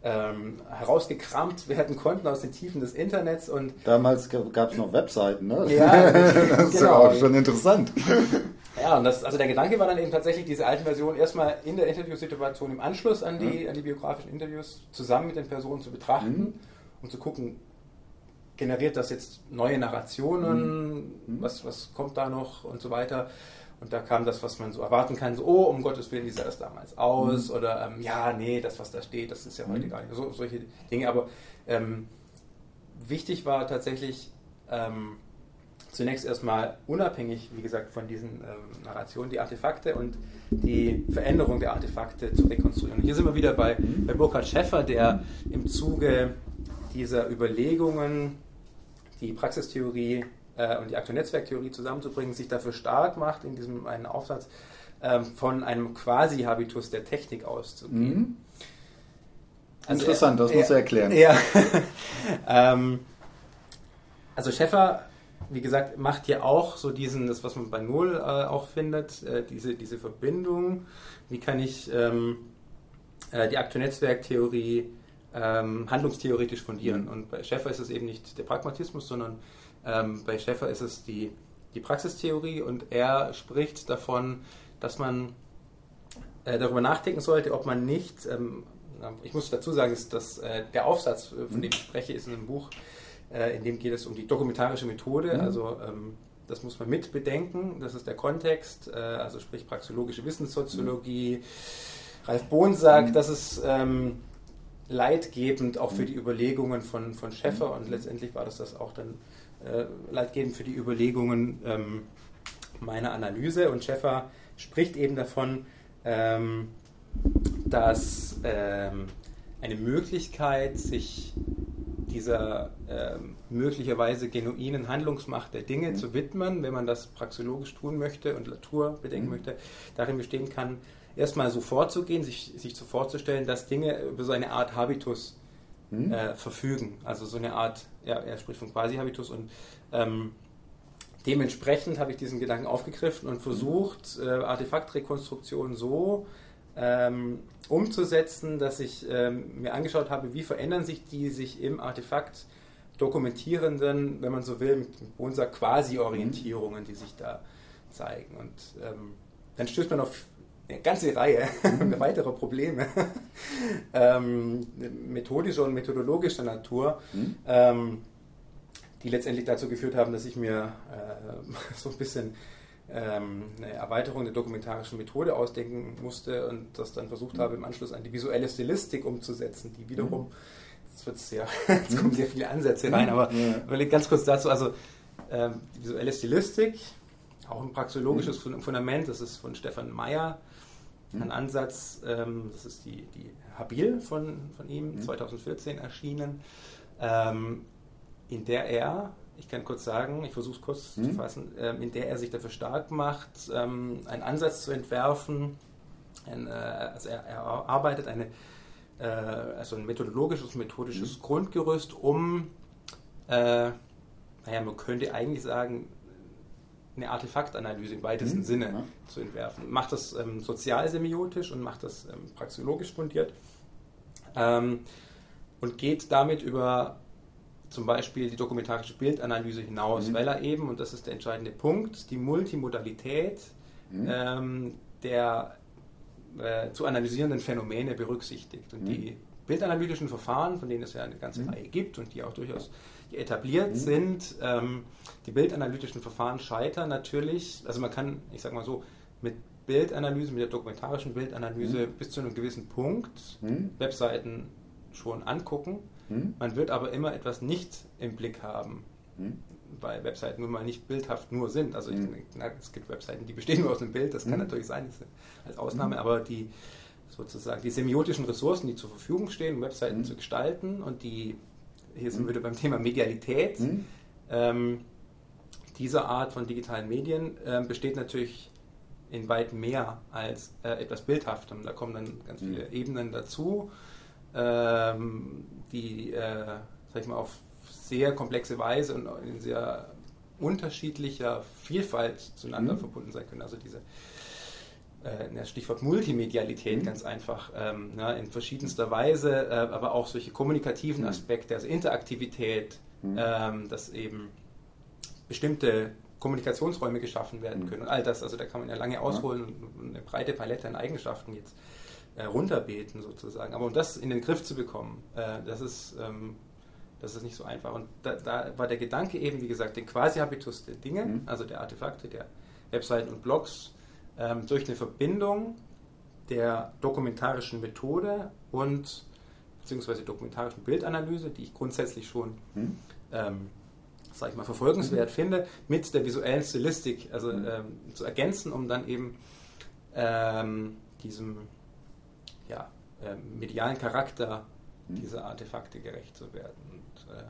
ähm, herausgekramt werden konnten aus den Tiefen des Internets. Und Damals gab es noch Webseiten, ne? Ja, das (laughs) ist genau. ja auch schon interessant. (laughs) Ja, und das, also der Gedanke war dann eben tatsächlich, diese alten Versionen erstmal in der Interviewsituation im Anschluss an die, mhm. an die biografischen Interviews zusammen mit den Personen zu betrachten mhm. und zu gucken, generiert das jetzt neue Narrationen, mhm. was, was kommt da noch und so weiter. Und da kam das, was man so erwarten kann, so, oh, um Gottes Willen, wie sah das damals aus? Mhm. Oder, ähm, ja, nee, das, was da steht, das ist ja heute mhm. gar nicht so, solche Dinge. Aber ähm, wichtig war tatsächlich ähm, zunächst erstmal unabhängig, wie gesagt, von diesen ähm, Narrationen, die Artefakte und die Veränderung der Artefakte zu rekonstruieren. Und hier sind wir wieder bei, mhm. bei Burkhard Schäffer, der im Zuge dieser Überlegungen die Praxistheorie äh, und die Akteur-Netzwerktheorie zusammenzubringen, sich dafür stark macht, in diesem einen Aufsatz ähm, von einem Quasi-Habitus der Technik auszugehen. Mhm. Also Interessant, das muss er erklären. Ja. (laughs) ähm, also Schäffer, wie gesagt, macht hier auch so diesen, das was man bei Null äh, auch findet, äh, diese, diese Verbindung. Wie kann ich ähm, äh, die Akteur-Netzwerktheorie ähm, handlungstheoretisch fundieren? Mhm. Und bei Schäffer ist es eben nicht der Pragmatismus, sondern ähm, bei Schäffer ist es die, die Praxistheorie und er spricht davon, dass man äh, darüber nachdenken sollte, ob man nicht, ähm, ich muss dazu sagen, dass, dass äh, der Aufsatz, äh, von dem ich spreche, ist in einem Buch, äh, in dem geht es um die dokumentarische Methode, mhm. also ähm, das muss man mit bedenken, das ist der Kontext, äh, also sprich praxologische Wissenssoziologie. Mhm. Ralf Bohn sagt, mhm. das ist ähm, leitgebend auch für mhm. die Überlegungen von, von Schäffer mhm. und letztendlich war das das auch dann äh, leitgebend für die Überlegungen ähm, meiner Analyse. Und Schäffer spricht eben davon, ähm, dass ähm, eine Möglichkeit, sich dieser ähm, möglicherweise genuinen Handlungsmacht der Dinge mhm. zu widmen, wenn man das praxeologisch tun möchte und Latour bedenken mhm. möchte, darin bestehen kann, erstmal so vorzugehen, sich, sich so vorzustellen, dass Dinge über so eine Art Habitus hm. äh, verfügen. Also so eine Art, ja, er spricht von Quasi-Habitus und ähm, dementsprechend habe ich diesen Gedanken aufgegriffen und versucht, äh, Artefaktrekonstruktion so ähm, umzusetzen, dass ich ähm, mir angeschaut habe, wie verändern sich die sich im Artefakt dokumentierenden, wenn man so will, mit unserer Quasi-Orientierungen, die sich da zeigen. Und ähm, dann stößt man auf eine ganze Reihe (laughs) mhm. weiterer Probleme, (laughs) ähm, methodischer und methodologischer Natur, mhm. ähm, die letztendlich dazu geführt haben, dass ich mir äh, (laughs) so ein bisschen ähm, eine Erweiterung der dokumentarischen Methode ausdenken musste und das dann versucht mhm. habe, im Anschluss an die visuelle Stilistik umzusetzen, die wiederum, mhm. jetzt, wird's sehr, jetzt kommen sehr viele Ansätze rein, aber ja. ganz kurz dazu, also ähm, die visuelle Stilistik, auch ein praxeologisches mhm. Fundament, das ist von Stefan Meyer, ein mhm. Ansatz, ähm, das ist die, die Habil von, von ihm, mhm. 2014 erschienen, ähm, in der er ich kann kurz sagen, ich versuche es kurz mhm. zu fassen, ähm, in der er sich dafür stark macht, ähm, einen Ansatz zu entwerfen. Ein, äh, also er, er, arbeitet eine, äh, also ein methodologisches, methodisches mhm. Grundgerüst, um, äh, naja, man könnte eigentlich sagen, eine Artefaktanalyse im weitesten mhm. Sinne ja. zu entwerfen. Macht das ähm, sozialsemiotisch und macht das ähm, praxeologisch fundiert ähm, und geht damit über zum Beispiel die dokumentarische Bildanalyse hinaus, mhm. weil er eben, und das ist der entscheidende Punkt, die Multimodalität mhm. ähm, der äh, zu analysierenden Phänomene berücksichtigt. Und mhm. die bildanalytischen Verfahren, von denen es ja eine ganze mhm. Reihe gibt und die auch durchaus etabliert mhm. sind, ähm, die bildanalytischen Verfahren scheitern natürlich, also man kann, ich sage mal so, mit Bildanalyse, mit der dokumentarischen Bildanalyse mhm. bis zu einem gewissen Punkt Webseiten schon angucken hm? Man wird aber immer etwas nicht im Blick haben. Hm? Weil Webseiten nun mal nicht bildhaft nur sind. Also ich, na, es gibt Webseiten, die bestehen nur aus einem Bild, das kann natürlich sein, als Ausnahme, hm? aber die sozusagen die semiotischen Ressourcen, die zur Verfügung stehen, um Webseiten zu gestalten und die, hier sind wir wieder beim Thema Medialität, ähm, dieser Art von digitalen Medien äh, besteht natürlich in weit mehr als äh, etwas Bildhaftem. Da kommen dann ganz viele Ebenen dazu ähm, die, äh, sag ich mal, auf sehr komplexe Weise und in sehr unterschiedlicher Vielfalt zueinander mhm. verbunden sein können. Also diese äh, Stichwort Multimedialität mhm. ganz einfach, ähm, ne, in verschiedenster Weise, äh, aber auch solche kommunikativen mhm. Aspekte, also Interaktivität, mhm. ähm, dass eben bestimmte Kommunikationsräume geschaffen werden mhm. können und all das, also da kann man ja lange ausholen und eine breite Palette an Eigenschaften jetzt äh, runterbeten sozusagen. Aber um das in den Griff zu bekommen, äh, das, ist, ähm, das ist nicht so einfach. Und da, da, war der Gedanke eben, wie gesagt, den Quasi-Habitus der Dinge, mhm. also der Artefakte, der Webseiten und Blogs, ähm, durch eine Verbindung der dokumentarischen Methode und beziehungsweise dokumentarischen Bildanalyse, die ich grundsätzlich schon mhm. ähm, sag ich mal, verfolgenswert mhm. finde, mit der visuellen Stilistik also, mhm. ähm, zu ergänzen, um dann eben ähm, diesem ja, äh, medialen Charakter hm. dieser Artefakte gerecht zu werden. Und, äh,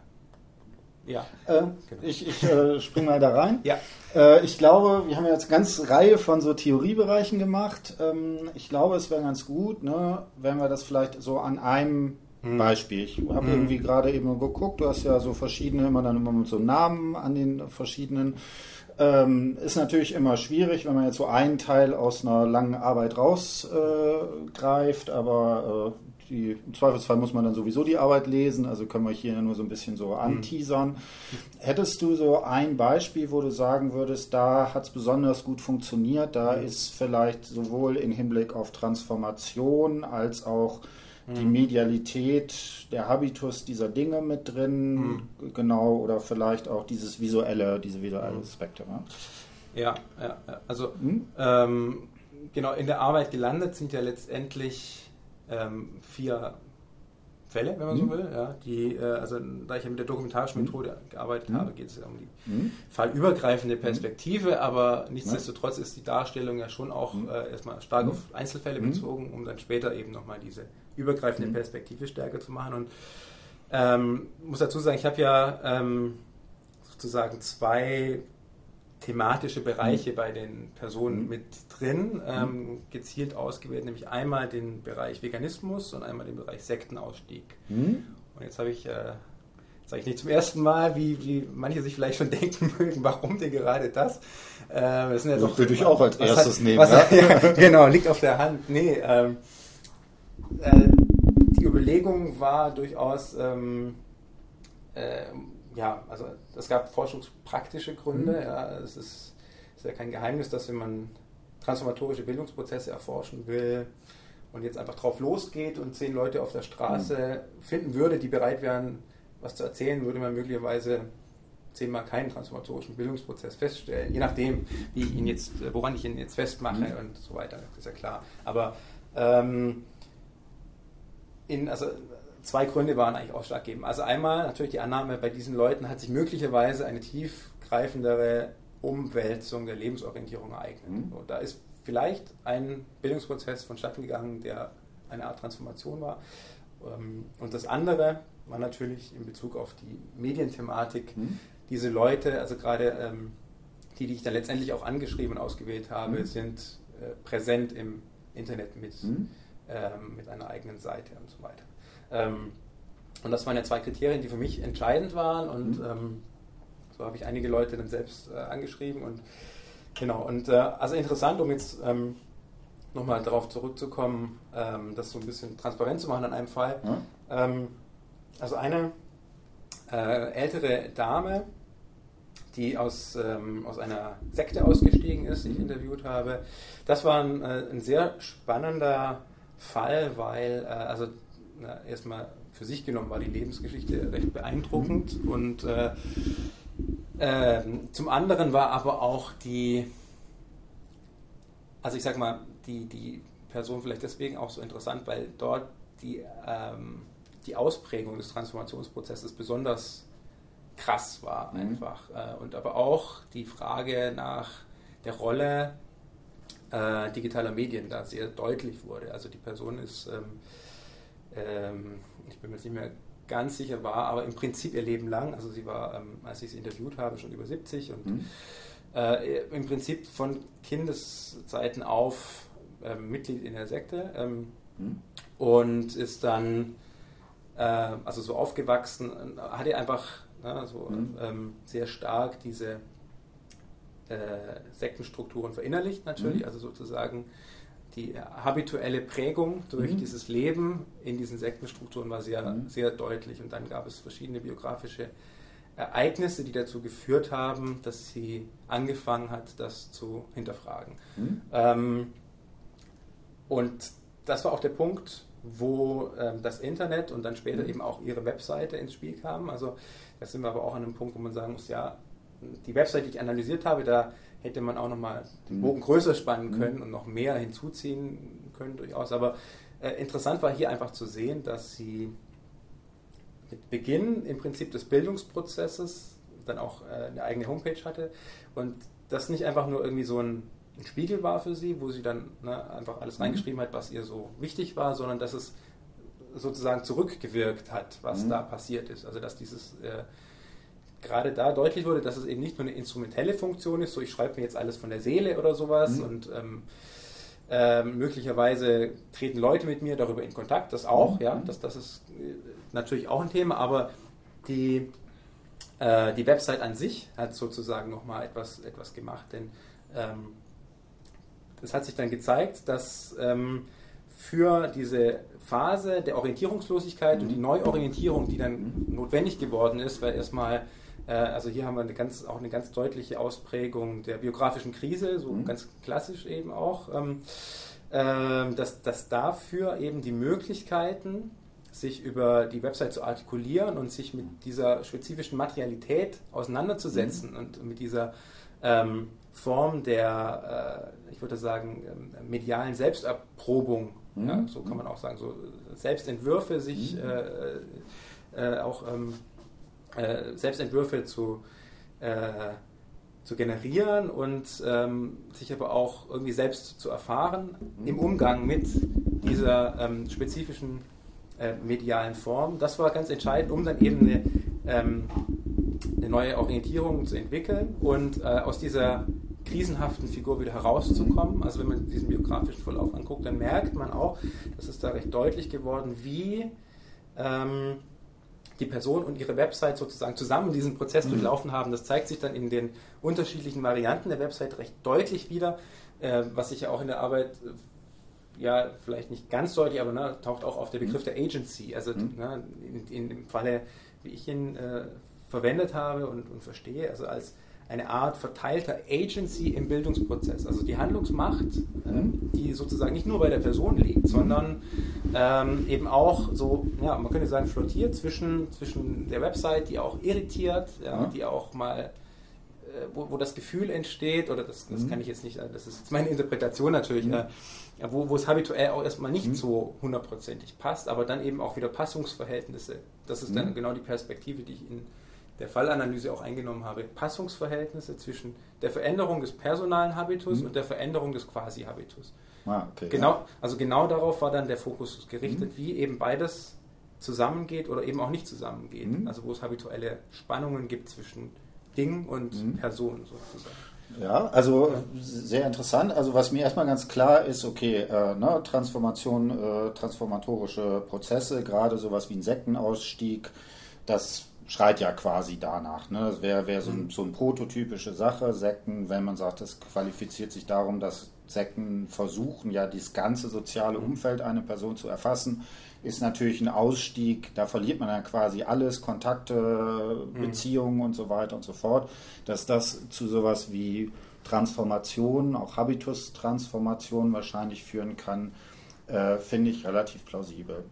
ja. Äh, genau. Ich, ich äh, springe mal da rein. Ja. Äh, ich glaube, wir haben jetzt eine ganze Reihe von so Theoriebereichen gemacht. Ähm, ich glaube, es wäre ganz gut, ne, wenn wir das vielleicht so an einem hm. Beispiel. Ich habe hm. irgendwie gerade eben geguckt, du hast ja so verschiedene, immer dann immer mit so Namen an den verschiedenen ähm, ist natürlich immer schwierig, wenn man jetzt so einen Teil aus einer langen Arbeit rausgreift, aber äh, die, im Zweifelsfall muss man dann sowieso die Arbeit lesen, also können wir hier nur so ein bisschen so anteasern. Mhm. Hättest du so ein Beispiel, wo du sagen würdest, da hat es besonders gut funktioniert, da mhm. ist vielleicht sowohl im Hinblick auf Transformation als auch die mhm. Medialität, der Habitus dieser Dinge mit drin, mhm. genau, oder vielleicht auch dieses visuelle, diese visuelle mhm. Aspekte. Ne? Ja, ja, also mhm. ähm, genau, in der Arbeit gelandet sind ja letztendlich ähm, vier Fälle, wenn man mhm. so will. Ja, die, äh, also da ich ja mit der dokumentarischen mhm. Methode gearbeitet mhm. habe, geht es ja um die mhm. fallübergreifende mhm. Perspektive, aber nichtsdestotrotz ist die Darstellung ja schon auch mhm. äh, erstmal stark auf Einzelfälle bezogen, um dann später eben nochmal diese übergreifende mhm. Perspektive stärker zu machen. Und ähm, muss dazu sagen, ich habe ja ähm, sozusagen zwei thematische Bereiche mhm. bei den Personen mhm. mit drin, ähm, gezielt ausgewählt, nämlich einmal den Bereich Veganismus und einmal den Bereich Sektenausstieg. Mhm. Und jetzt habe ich, äh, sage ich nicht zum ersten Mal, wie, wie manche sich vielleicht schon (laughs) denken mögen, warum denn gerade das? Äh, das sind ja doch, würde ich auch als erstes hat, nehmen. Was, ja? (laughs) ja, genau, liegt auf der Hand. Nee, ähm, äh, die Überlegung war durchaus, ähm, äh, ja, also es gab forschungspraktische Gründe. Mhm. Ja, es ist, ist ja kein Geheimnis, dass wenn man transformatorische Bildungsprozesse erforschen will und jetzt einfach drauf losgeht und zehn Leute auf der Straße mhm. finden würde, die bereit wären, was zu erzählen, würde man möglicherweise zehnmal keinen transformatorischen Bildungsprozess feststellen, je nachdem, wie ich ihn jetzt, woran ich ihn jetzt festmache mhm. und so weiter, das ist ja klar. Aber ähm, in, also zwei Gründe waren eigentlich ausschlaggebend. Also einmal natürlich die Annahme, bei diesen Leuten hat sich möglicherweise eine tiefgreifendere Umwälzung der Lebensorientierung ereignet. Mhm. So, da ist vielleicht ein Bildungsprozess vonstatten gegangen, der eine Art Transformation war. Ähm, und das andere war natürlich in Bezug auf die Medienthematik, mhm. diese Leute, also gerade ähm, die, die ich dann letztendlich auch angeschrieben und ausgewählt habe, mhm. sind äh, präsent im Internet mit, mhm. ähm, mit einer eigenen Seite und so weiter. Und das waren ja zwei Kriterien, die für mich entscheidend waren und mhm. So habe ich einige Leute dann selbst äh, angeschrieben und genau, und äh, also interessant, um jetzt ähm, nochmal darauf zurückzukommen, ähm, das so ein bisschen transparent zu machen an einem Fall. Mhm. also eine äh, ältere Dame, die aus, ähm, aus einer Sekte ausgestiegen ist, die ich interviewt habe. Das war ein, äh, ein sehr spannender Fall, weil, äh, also na, erstmal für sich genommen war die Lebensgeschichte recht beeindruckend und äh, äh, zum anderen war aber auch die, also ich sag mal, die, die Person vielleicht deswegen auch so interessant, weil dort die, ähm, die Ausprägung des Transformationsprozesses besonders krass war mhm. einfach. Äh, und aber auch die Frage nach der Rolle äh, digitaler Medien da sehr deutlich wurde. Also die Person ist ähm, ähm, ich bin mir jetzt nicht mehr ganz sicher war, aber im Prinzip ihr Leben lang, also sie war, ähm, als ich sie interviewt habe, schon über 70 und mhm. äh, im Prinzip von Kindeszeiten auf äh, Mitglied in der Sekte ähm, mhm. und ist dann äh, also so aufgewachsen, hatte einfach ne, so, mhm. ähm, sehr stark diese äh, Sektenstrukturen verinnerlicht natürlich, mhm. also sozusagen die habituelle Prägung durch mhm. dieses Leben in diesen Sektenstrukturen war sehr, mhm. sehr deutlich. Und dann gab es verschiedene biografische Ereignisse, die dazu geführt haben, dass sie angefangen hat, das zu hinterfragen. Mhm. Ähm, und das war auch der Punkt, wo ähm, das Internet und dann später mhm. eben auch ihre Webseite ins Spiel kam. Also da sind wir aber auch an einem Punkt, wo man sagen muss, ja, die Webseite, die ich analysiert habe, da hätte man auch nochmal den mhm. Bogen größer spannen mhm. können und noch mehr hinzuziehen können durchaus. Aber äh, interessant war hier einfach zu sehen, dass sie mit Beginn im Prinzip des Bildungsprozesses dann auch äh, eine eigene Homepage hatte und das nicht einfach nur irgendwie so ein, ein Spiegel war für sie, wo sie dann ne, einfach alles mhm. reingeschrieben hat, was ihr so wichtig war, sondern dass es sozusagen zurückgewirkt hat, was mhm. da passiert ist. Also dass dieses äh, gerade da deutlich wurde, dass es eben nicht nur eine instrumentelle Funktion ist, so ich schreibe mir jetzt alles von der Seele oder sowas mhm. und ähm, äh, möglicherweise treten Leute mit mir darüber in Kontakt, das auch, mhm. ja, das, das ist äh, natürlich auch ein Thema, aber die, äh, die Website an sich hat sozusagen nochmal etwas, etwas gemacht, denn ähm, es hat sich dann gezeigt, dass ähm, für diese Phase der Orientierungslosigkeit mhm. und die Neuorientierung, die dann mhm. notwendig geworden ist, weil erstmal also hier haben wir eine ganz, auch eine ganz deutliche Ausprägung der biografischen Krise, so mhm. ganz klassisch eben auch, ähm, äh, dass, dass dafür eben die Möglichkeiten, sich über die Website zu artikulieren und sich mit dieser spezifischen Materialität auseinanderzusetzen mhm. und mit dieser ähm, Form der, äh, ich würde sagen, ähm, medialen Selbsterprobung, mhm. ja, so kann man auch sagen, so Selbstentwürfe sich mhm. äh, äh, auch ähm, äh, Selbstentwürfe zu, äh, zu generieren und ähm, sich aber auch irgendwie selbst zu erfahren im Umgang mit dieser ähm, spezifischen äh, medialen Form. Das war ganz entscheidend, um dann eben eine, ähm, eine neue Orientierung zu entwickeln und äh, aus dieser krisenhaften Figur wieder herauszukommen. Also wenn man diesen biografischen Verlauf anguckt, dann merkt man auch, dass es da recht deutlich geworden, wie ähm, die Person und ihre Website sozusagen zusammen diesen Prozess mhm. durchlaufen haben. Das zeigt sich dann in den unterschiedlichen Varianten der Website recht deutlich wieder, äh, was sich ja auch in der Arbeit äh, ja vielleicht nicht ganz deutlich, aber ne, taucht auch auf der Begriff mhm. der Agency. Also mhm. ne, in, in, dem Falle, wie ich ihn äh, verwendet habe und, und verstehe, also als eine Art verteilter Agency im Bildungsprozess. Also die Handlungsmacht, ähm, die sozusagen nicht nur bei der Person liegt, sondern ähm, eben auch so, ja, man könnte sagen, flottiert zwischen, zwischen der Website, die auch irritiert, ja, die auch mal äh, wo, wo, das Gefühl entsteht, oder das, das mhm. kann ich jetzt nicht, das ist jetzt meine Interpretation natürlich, mhm. äh, wo, wo es habituell auch erstmal nicht mhm. so hundertprozentig passt, aber dann eben auch wieder Passungsverhältnisse. Das ist dann mhm. genau die Perspektive, die ich in der Fallanalyse auch eingenommen habe, Passungsverhältnisse zwischen der Veränderung des personalen Habitus mhm. und der Veränderung des Quasi-Habitus. Ah, okay, genau, ja. Also genau darauf war dann der Fokus gerichtet, mhm. wie eben beides zusammengeht oder eben auch nicht zusammengeht. Mhm. Also wo es habituelle Spannungen gibt zwischen Ding und mhm. Person sozusagen. Ja, also sehr interessant. Also was mir erstmal ganz klar ist, okay, äh, ne, Transformation, äh, transformatorische Prozesse, gerade sowas wie ein Sektenausstieg, das schreit ja quasi danach. Ne? Das wäre wär so, ein, mhm. so eine prototypische Sache. Sekten, wenn man sagt, das qualifiziert sich darum, dass Sekten versuchen, ja, das ganze soziale mhm. Umfeld einer Person zu erfassen, ist natürlich ein Ausstieg. Da verliert man dann quasi alles, Kontakte, mhm. Beziehungen und so weiter und so fort. Dass das zu sowas wie Transformation, auch Habitus-Transformation wahrscheinlich führen kann, äh, finde ich relativ plausibel.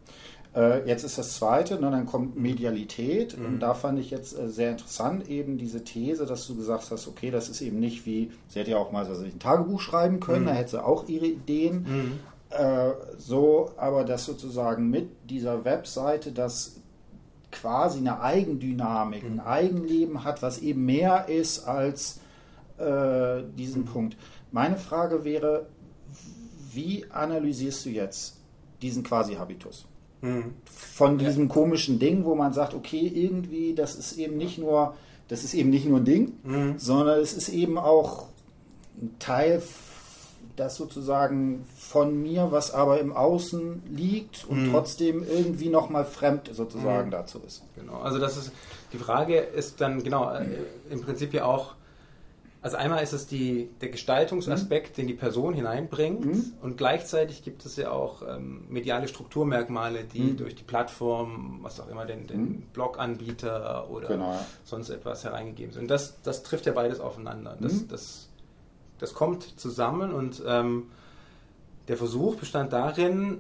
Äh, jetzt ist das zweite, ne, dann kommt Medialität. Mhm. Und da fand ich jetzt äh, sehr interessant eben diese These, dass du gesagt hast, okay, das ist eben nicht wie, sie hätte ja auch mal also ein Tagebuch schreiben können, mhm. da hätte sie auch ihre Ideen. Mhm. Äh, so, aber das sozusagen mit dieser Webseite, das quasi eine Eigendynamik, ein mhm. Eigenleben hat, was eben mehr ist als äh, diesen mhm. Punkt. Meine Frage wäre, wie analysierst du jetzt diesen Quasi-Habitus? Mhm. Von diesem ja. komischen Ding, wo man sagt, okay, irgendwie, das ist eben nicht nur, das ist eben nicht nur ein Ding, mhm. sondern es ist eben auch ein Teil, das sozusagen von mir, was aber im Außen liegt und mhm. trotzdem irgendwie nochmal fremd sozusagen mhm. dazu ist. Genau, also das ist, die Frage ist dann genau äh, im Prinzip ja auch, also einmal ist es die, der Gestaltungsaspekt, mhm. den die Person hineinbringt mhm. und gleichzeitig gibt es ja auch ähm, mediale Strukturmerkmale, die mhm. durch die Plattform, was auch immer, den, den mhm. Bloganbieter oder genau. sonst etwas hereingegeben sind. Und das, das trifft ja beides aufeinander. Das, mhm. das, das kommt zusammen und ähm, der Versuch bestand darin,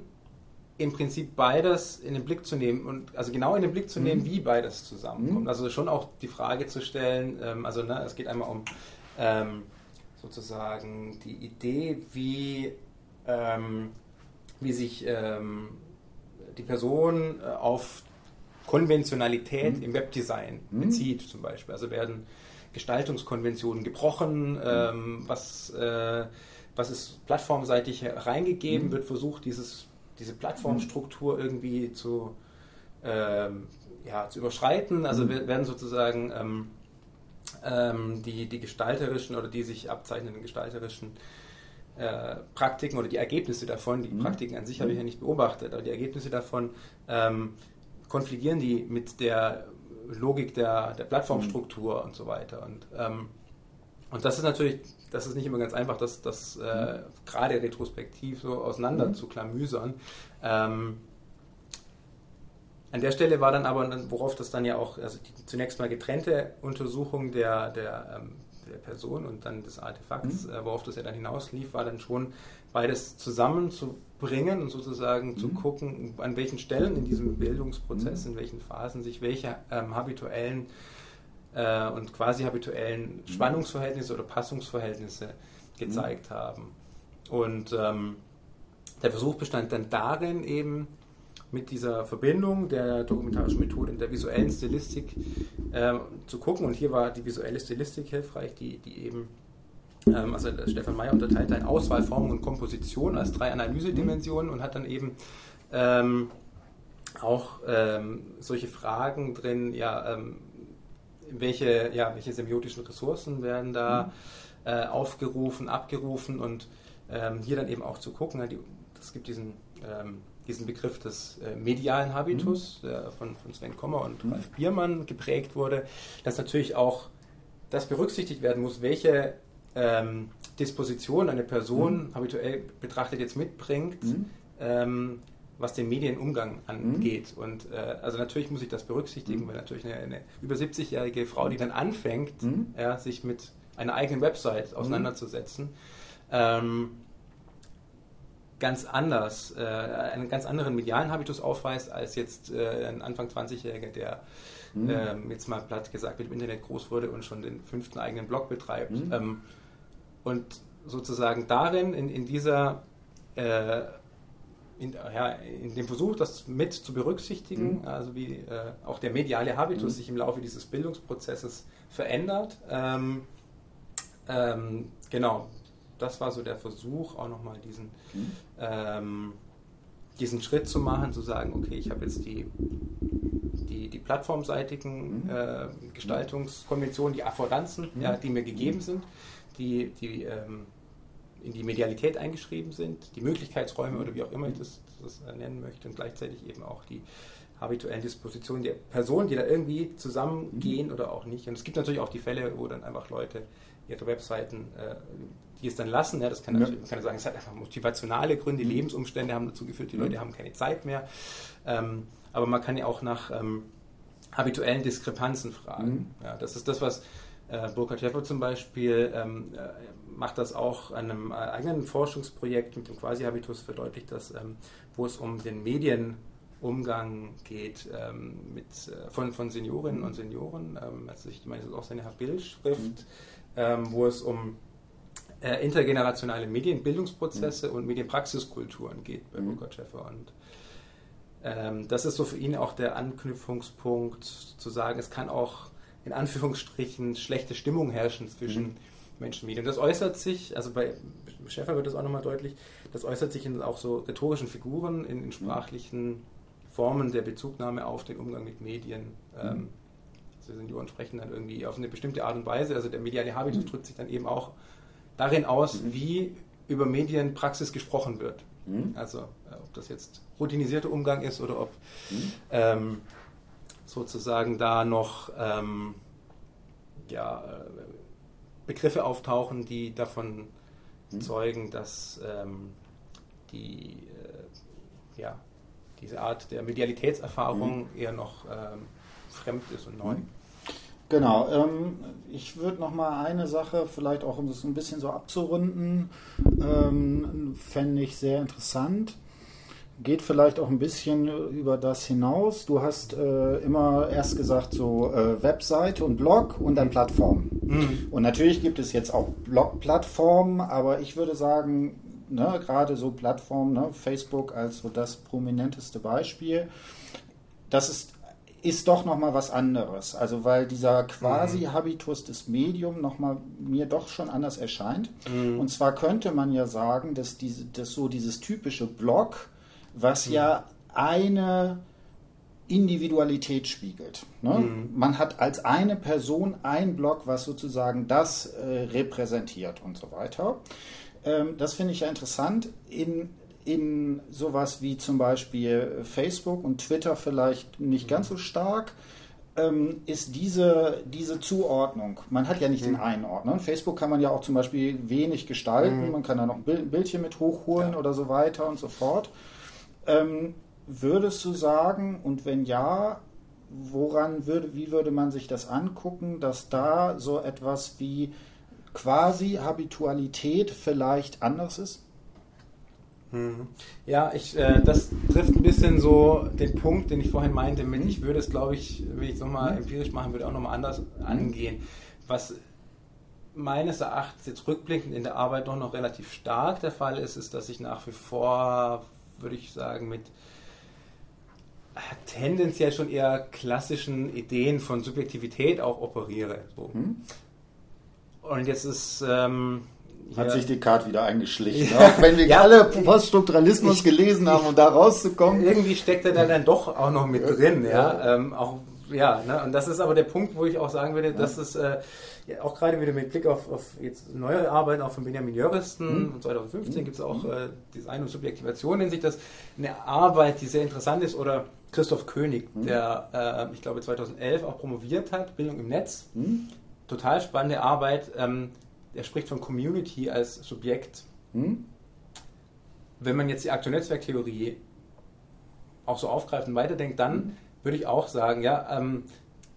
im Prinzip beides in den Blick zu nehmen und also genau in den Blick zu nehmen, mhm. wie beides zusammenkommt. Also schon auch die Frage zu stellen, ähm, also ne, es geht einmal um ähm, sozusagen die Idee, wie, ähm, wie sich ähm, die Person äh, auf Konventionalität mhm. im Webdesign mhm. bezieht, zum Beispiel. Also werden Gestaltungskonventionen gebrochen, mhm. ähm, was, äh, was ist plattformseitig reingegeben, mhm. wird versucht, dieses, diese Plattformstruktur irgendwie zu, ähm, ja, zu überschreiten. Also mhm. werden sozusagen ähm, ähm, die, die gestalterischen oder die sich abzeichnenden gestalterischen äh, Praktiken oder die Ergebnisse davon, die mhm. Praktiken an sich habe ich ja nicht beobachtet, aber die Ergebnisse davon ähm, konfligieren die mit der Logik der, der Plattformstruktur mhm. und so weiter. Und, ähm, und das ist natürlich, das ist nicht immer ganz einfach, das, das äh, mhm. gerade retrospektiv so auseinander mhm. zu klamüsern. Ähm, an der Stelle war dann aber, worauf das dann ja auch, also die zunächst mal getrennte Untersuchung der, der, ähm, der Person und dann des Artefakts, mhm. äh, worauf das ja dann hinauslief, war dann schon beides zusammenzubringen und sozusagen mhm. zu gucken, an welchen Stellen in diesem Bildungsprozess, mhm. in welchen Phasen sich welche ähm, habituellen äh, und quasi habituellen mhm. Spannungsverhältnisse oder Passungsverhältnisse gezeigt mhm. haben. Und ähm, der Versuch bestand dann darin eben, mit dieser Verbindung der dokumentarischen Methode und der visuellen Stilistik äh, zu gucken. Und hier war die visuelle Stilistik hilfreich, die, die eben, ähm, also Stefan Meyer unterteilt ein Auswahlformung und Komposition als drei Analysedimensionen und hat dann eben ähm, auch ähm, solche Fragen drin, ja, ähm, welche, ja, welche semiotischen Ressourcen werden da mhm. äh, aufgerufen, abgerufen und ähm, hier dann eben auch zu gucken, es gibt diesen, ähm, diesen Begriff des äh, medialen Habitus, mhm. der von, von Sven Kommer und mhm. Ralf Biermann geprägt wurde, dass natürlich auch das berücksichtigt werden muss, welche ähm, Disposition eine Person mhm. habituell betrachtet jetzt mitbringt, mhm. ähm, was den Medienumgang angeht. Mhm. Und äh, also natürlich muss ich das berücksichtigen, mhm. weil natürlich eine, eine über 70-jährige Frau, die dann anfängt, ja, sich mit einer eigenen Website auseinanderzusetzen, ähm, ganz anders, äh, einen ganz anderen medialen Habitus aufweist als jetzt äh, ein Anfang 20-Jähriger, der mhm. ähm, jetzt mal platt gesagt mit dem Internet groß wurde und schon den fünften eigenen Blog betreibt. Mhm. Ähm, und sozusagen darin, in, in dieser, äh, in, ja, in dem Versuch, das mit zu berücksichtigen, mhm. also wie äh, auch der mediale Habitus mhm. sich im Laufe dieses Bildungsprozesses verändert. Ähm, ähm, genau, das war so der Versuch, auch nochmal diesen, mhm. ähm, diesen Schritt zu machen, zu sagen, okay, ich habe jetzt die, die, die plattformseitigen mhm. äh, Gestaltungskonventionen, die Affordanzen, mhm. ja, die mir gegeben sind, die, die ähm, in die Medialität eingeschrieben sind, die Möglichkeitsräume oder wie auch immer ich das, das nennen möchte und gleichzeitig eben auch die habituellen Dispositionen der Personen, die da irgendwie zusammengehen oder auch nicht. Und es gibt natürlich auch die Fälle, wo dann einfach Leute ihre Webseiten, äh, die es dann lassen, ja, das kann natürlich, man kann sagen, es hat einfach motivationale Gründe, mhm. Lebensumstände haben dazu geführt, die mhm. Leute haben keine Zeit mehr. Ähm, aber man kann ja auch nach ähm, habituellen Diskrepanzen fragen. Mhm. Ja, das ist das, was äh, Burkhard Schäfer zum Beispiel ähm, äh, macht das auch an einem äh, eigenen Forschungsprojekt mit dem Quasi-Habitus, verdeutlicht das, ähm, wo es um den Medienumgang geht ähm, mit, äh, von, von Seniorinnen und Senioren. Ähm, also ich meine, das ist auch seine Bildschrift, mhm. ähm, wo es um äh, intergenerationale Medienbildungsprozesse mhm. und Medienpraxiskulturen geht bei mhm. Burkhard Schäfer. Und ähm, das ist so für ihn auch der Anknüpfungspunkt, zu sagen, es kann auch in Anführungsstrichen schlechte Stimmung herrschen zwischen mhm. Menschen und Medien. Das äußert sich, also bei Schäfer wird das auch nochmal deutlich, das äußert sich in auch so rhetorischen Figuren, in, in mhm. sprachlichen Formen der Bezugnahme auf den Umgang mit Medien. Mhm. Ähm, also Senioren sprechen dann irgendwie auf eine bestimmte Art und Weise, also der mediale Habitus mhm. drückt sich dann eben auch darin aus, mhm. wie über Medienpraxis gesprochen wird. Mhm. Also äh, ob das jetzt routinierter Umgang ist oder ob mhm. ähm, sozusagen da noch ähm, ja, äh, Begriffe auftauchen, die davon mhm. zeugen, dass ähm, die, äh, ja, diese Art der Medialitätserfahrung mhm. eher noch ähm, fremd ist und neu. Genau, ähm, ich würde noch mal eine Sache, vielleicht auch um das ein bisschen so abzurunden, ähm, fände ich sehr interessant. Geht vielleicht auch ein bisschen über das hinaus. Du hast äh, immer erst gesagt, so äh, Webseite und Blog und dann Plattform. Mhm. Und natürlich gibt es jetzt auch Blog-Plattformen, aber ich würde sagen, ne, gerade so Plattformen, ne, Facebook als so das prominenteste Beispiel, das ist ist doch noch mal was anderes. Also weil dieser quasi mhm. Habitus des Medium noch mal mir doch schon anders erscheint. Mhm. Und zwar könnte man ja sagen, dass diese, dass so dieses typische Blog, was mhm. ja eine Individualität spiegelt. Ne? Mhm. Man hat als eine Person ein Blog, was sozusagen das äh, repräsentiert und so weiter. Ähm, das finde ich ja interessant. In in sowas wie zum Beispiel Facebook und Twitter vielleicht nicht ganz so stark, ähm, ist diese, diese Zuordnung. Man hat ja nicht mhm. den einen Ordner. Facebook kann man ja auch zum Beispiel wenig gestalten, mhm. man kann da noch ein Bildchen mit hochholen ja. oder so weiter und so fort. Ähm, würdest du sagen, und wenn ja, woran würde, wie würde man sich das angucken, dass da so etwas wie quasi Habitualität vielleicht anders ist? Mhm. Ja, ich, äh, das trifft ein bisschen so den Punkt, den ich vorhin meinte, mit ich würde es, glaube ich, wenn ich es nochmal mhm. empirisch machen würde, auch nochmal anders angehen. Was meines Erachtens jetzt rückblickend in der Arbeit doch noch relativ stark der Fall ist, ist, dass ich nach wie vor, würde ich sagen, mit äh, tendenziell schon eher klassischen Ideen von Subjektivität auch operiere. So. Mhm. Und jetzt ist... Ähm, hat sich Descartes wieder eingeschlichen. Ja. Auch wenn wir (laughs) ja, alle Poststrukturalismus gelesen haben, um da rauszukommen. Irgendwie steckt er da dann doch auch noch mit drin, ja. ja. Ähm, auch ja, ne? und das ist aber der Punkt, wo ich auch sagen würde, ja. dass es äh, ja, auch gerade wieder mit Blick auf, auf jetzt neuere Arbeiten, auch von Benjamin Jöristen, mhm. 2015 mhm. gibt es auch mhm. äh, Design und Subjektivation, nennt sich das, eine Arbeit, die sehr interessant ist, oder Christoph König, mhm. der, äh, ich glaube, 2011 auch promoviert hat, Bildung im Netz. Mhm. Total spannende Arbeit. Ähm, er spricht von Community als Subjekt. Mhm. Wenn man jetzt die aktuelle Netzwerktheorie auch so aufgreift und weiterdenkt, dann mhm. würde ich auch sagen, ja, ähm,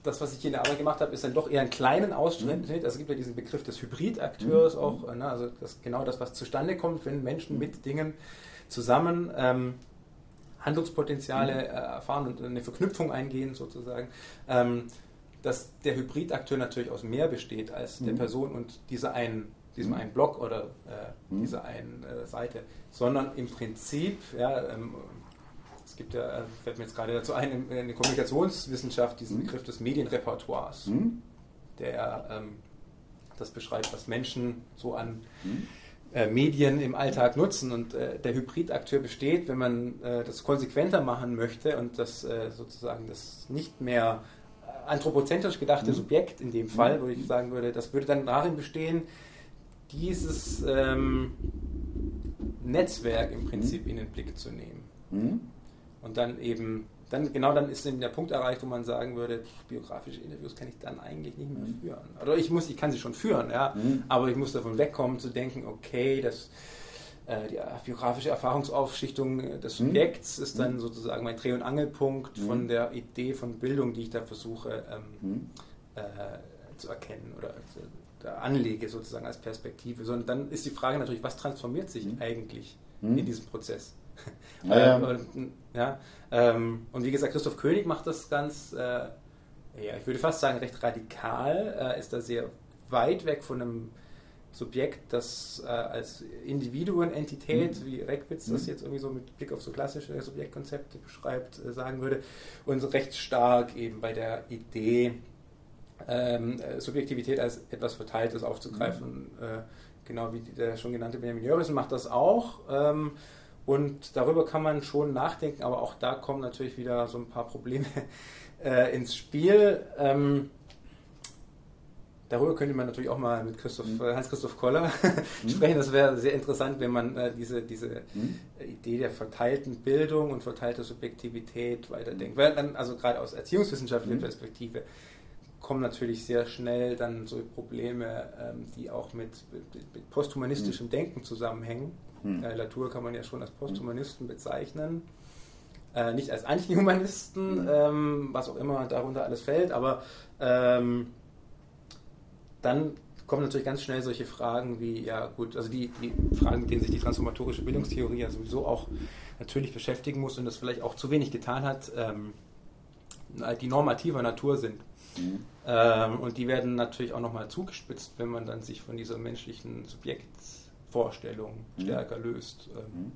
das, was ich hier in der Arbeit gemacht habe, ist dann doch eher einen kleinen Ausschnitt. Mhm. Also es gibt ja diesen Begriff des Hybridakteurs mhm. auch, ne, also das, genau das, was zustande kommt, wenn Menschen mit Dingen zusammen ähm, Handlungspotenziale mhm. äh, erfahren und eine Verknüpfung eingehen sozusagen. Ähm, dass der Hybridakteur natürlich aus mehr besteht als mhm. der Person und dieser einen, diesem mhm. einen Block oder äh, mhm. dieser einen äh, Seite, sondern im Prinzip, ja, ähm, es gibt ja, äh, fällt mir jetzt gerade dazu ein, in, in der Kommunikationswissenschaft diesen mhm. Begriff des Medienrepertoires, mhm. der ähm, das beschreibt, was Menschen so an mhm. äh, Medien im Alltag nutzen. Und äh, der Hybridakteur besteht, wenn man äh, das konsequenter machen möchte und das äh, sozusagen das nicht mehr anthropozentrisch gedachte mhm. Subjekt in dem Fall, mhm. wo ich sagen würde, das würde dann darin bestehen, dieses ähm, Netzwerk im Prinzip mhm. in den Blick zu nehmen. Mhm. Und dann eben, dann genau dann ist eben der Punkt erreicht, wo man sagen würde, biografische Interviews kann ich dann eigentlich nicht mehr mhm. führen. Oder ich muss, ich kann sie schon führen, ja, mhm. aber ich muss davon wegkommen zu denken, okay, das die biografische Erfahrungsaufschichtung äh, des. Subjekts mhm. ist dann mhm. sozusagen mein Dreh- und Angelpunkt mhm. von der Idee von Bildung, die ich da versuche ähm, mhm. äh, zu erkennen oder äh, anlege sozusagen als Perspektive. Sondern dann ist die Frage natürlich, was transformiert sich mhm. eigentlich in diesem Prozess? (laughs) Ja, und, ja, ähm, und wie gesagt, Christoph König macht das ganz, äh, ja, ich würde fast sagen, recht radikal, äh, ist da sehr weit weg von einem Subjekt, das äh, als Individuum, Entität, mhm. wie Reckwitz das mhm. jetzt irgendwie so mit Blick auf so klassische Subjektkonzepte beschreibt, äh, sagen würde, und recht stark eben bei der Idee, ähm, äh, Subjektivität als etwas Verteiltes aufzugreifen. Mhm. Äh, genau wie der schon genannte Benjamin Jörgensen macht das auch. Ähm, und darüber kann man schon nachdenken, aber auch da kommen natürlich wieder so ein paar Probleme (laughs) äh, ins Spiel. Ähm, Darüber könnte man natürlich auch mal mit Christoph, mhm. Äh, Hans-Christoph Koller (laughs) mhm. sprechen. Das wäre sehr interessant, wenn man äh, diese, diese mhm. Idee der verteilten Bildung und verteilter Subjektivität weiterdenkt. Weil dann, also gerade aus erziehungswissenschaftlicher mhm. Perspektive, kommen natürlich sehr schnell dann so Probleme, ähm, die auch mit, mit, mit posthumanistischem mhm. Denken zusammenhängen. Mhm. Äh, Latour kann man ja schon als Posthumanisten bezeichnen. Äh, nicht als Antihumanisten, ähm, was auch immer darunter alles fällt, aber ähm, dann kommen natürlich ganz schnell solche Fragen wie, ja gut, also die, die Fragen, mit denen sich die transformatorische Bildungstheorie ja sowieso auch natürlich beschäftigen muss und das vielleicht auch zu wenig getan hat, ähm, die normativer Natur sind. Mhm. Ähm, und die werden natürlich auch nochmal zugespitzt, wenn man dann sich von dieser menschlichen Subjektvorstellung mhm. stärker löst. Ähm. Mhm.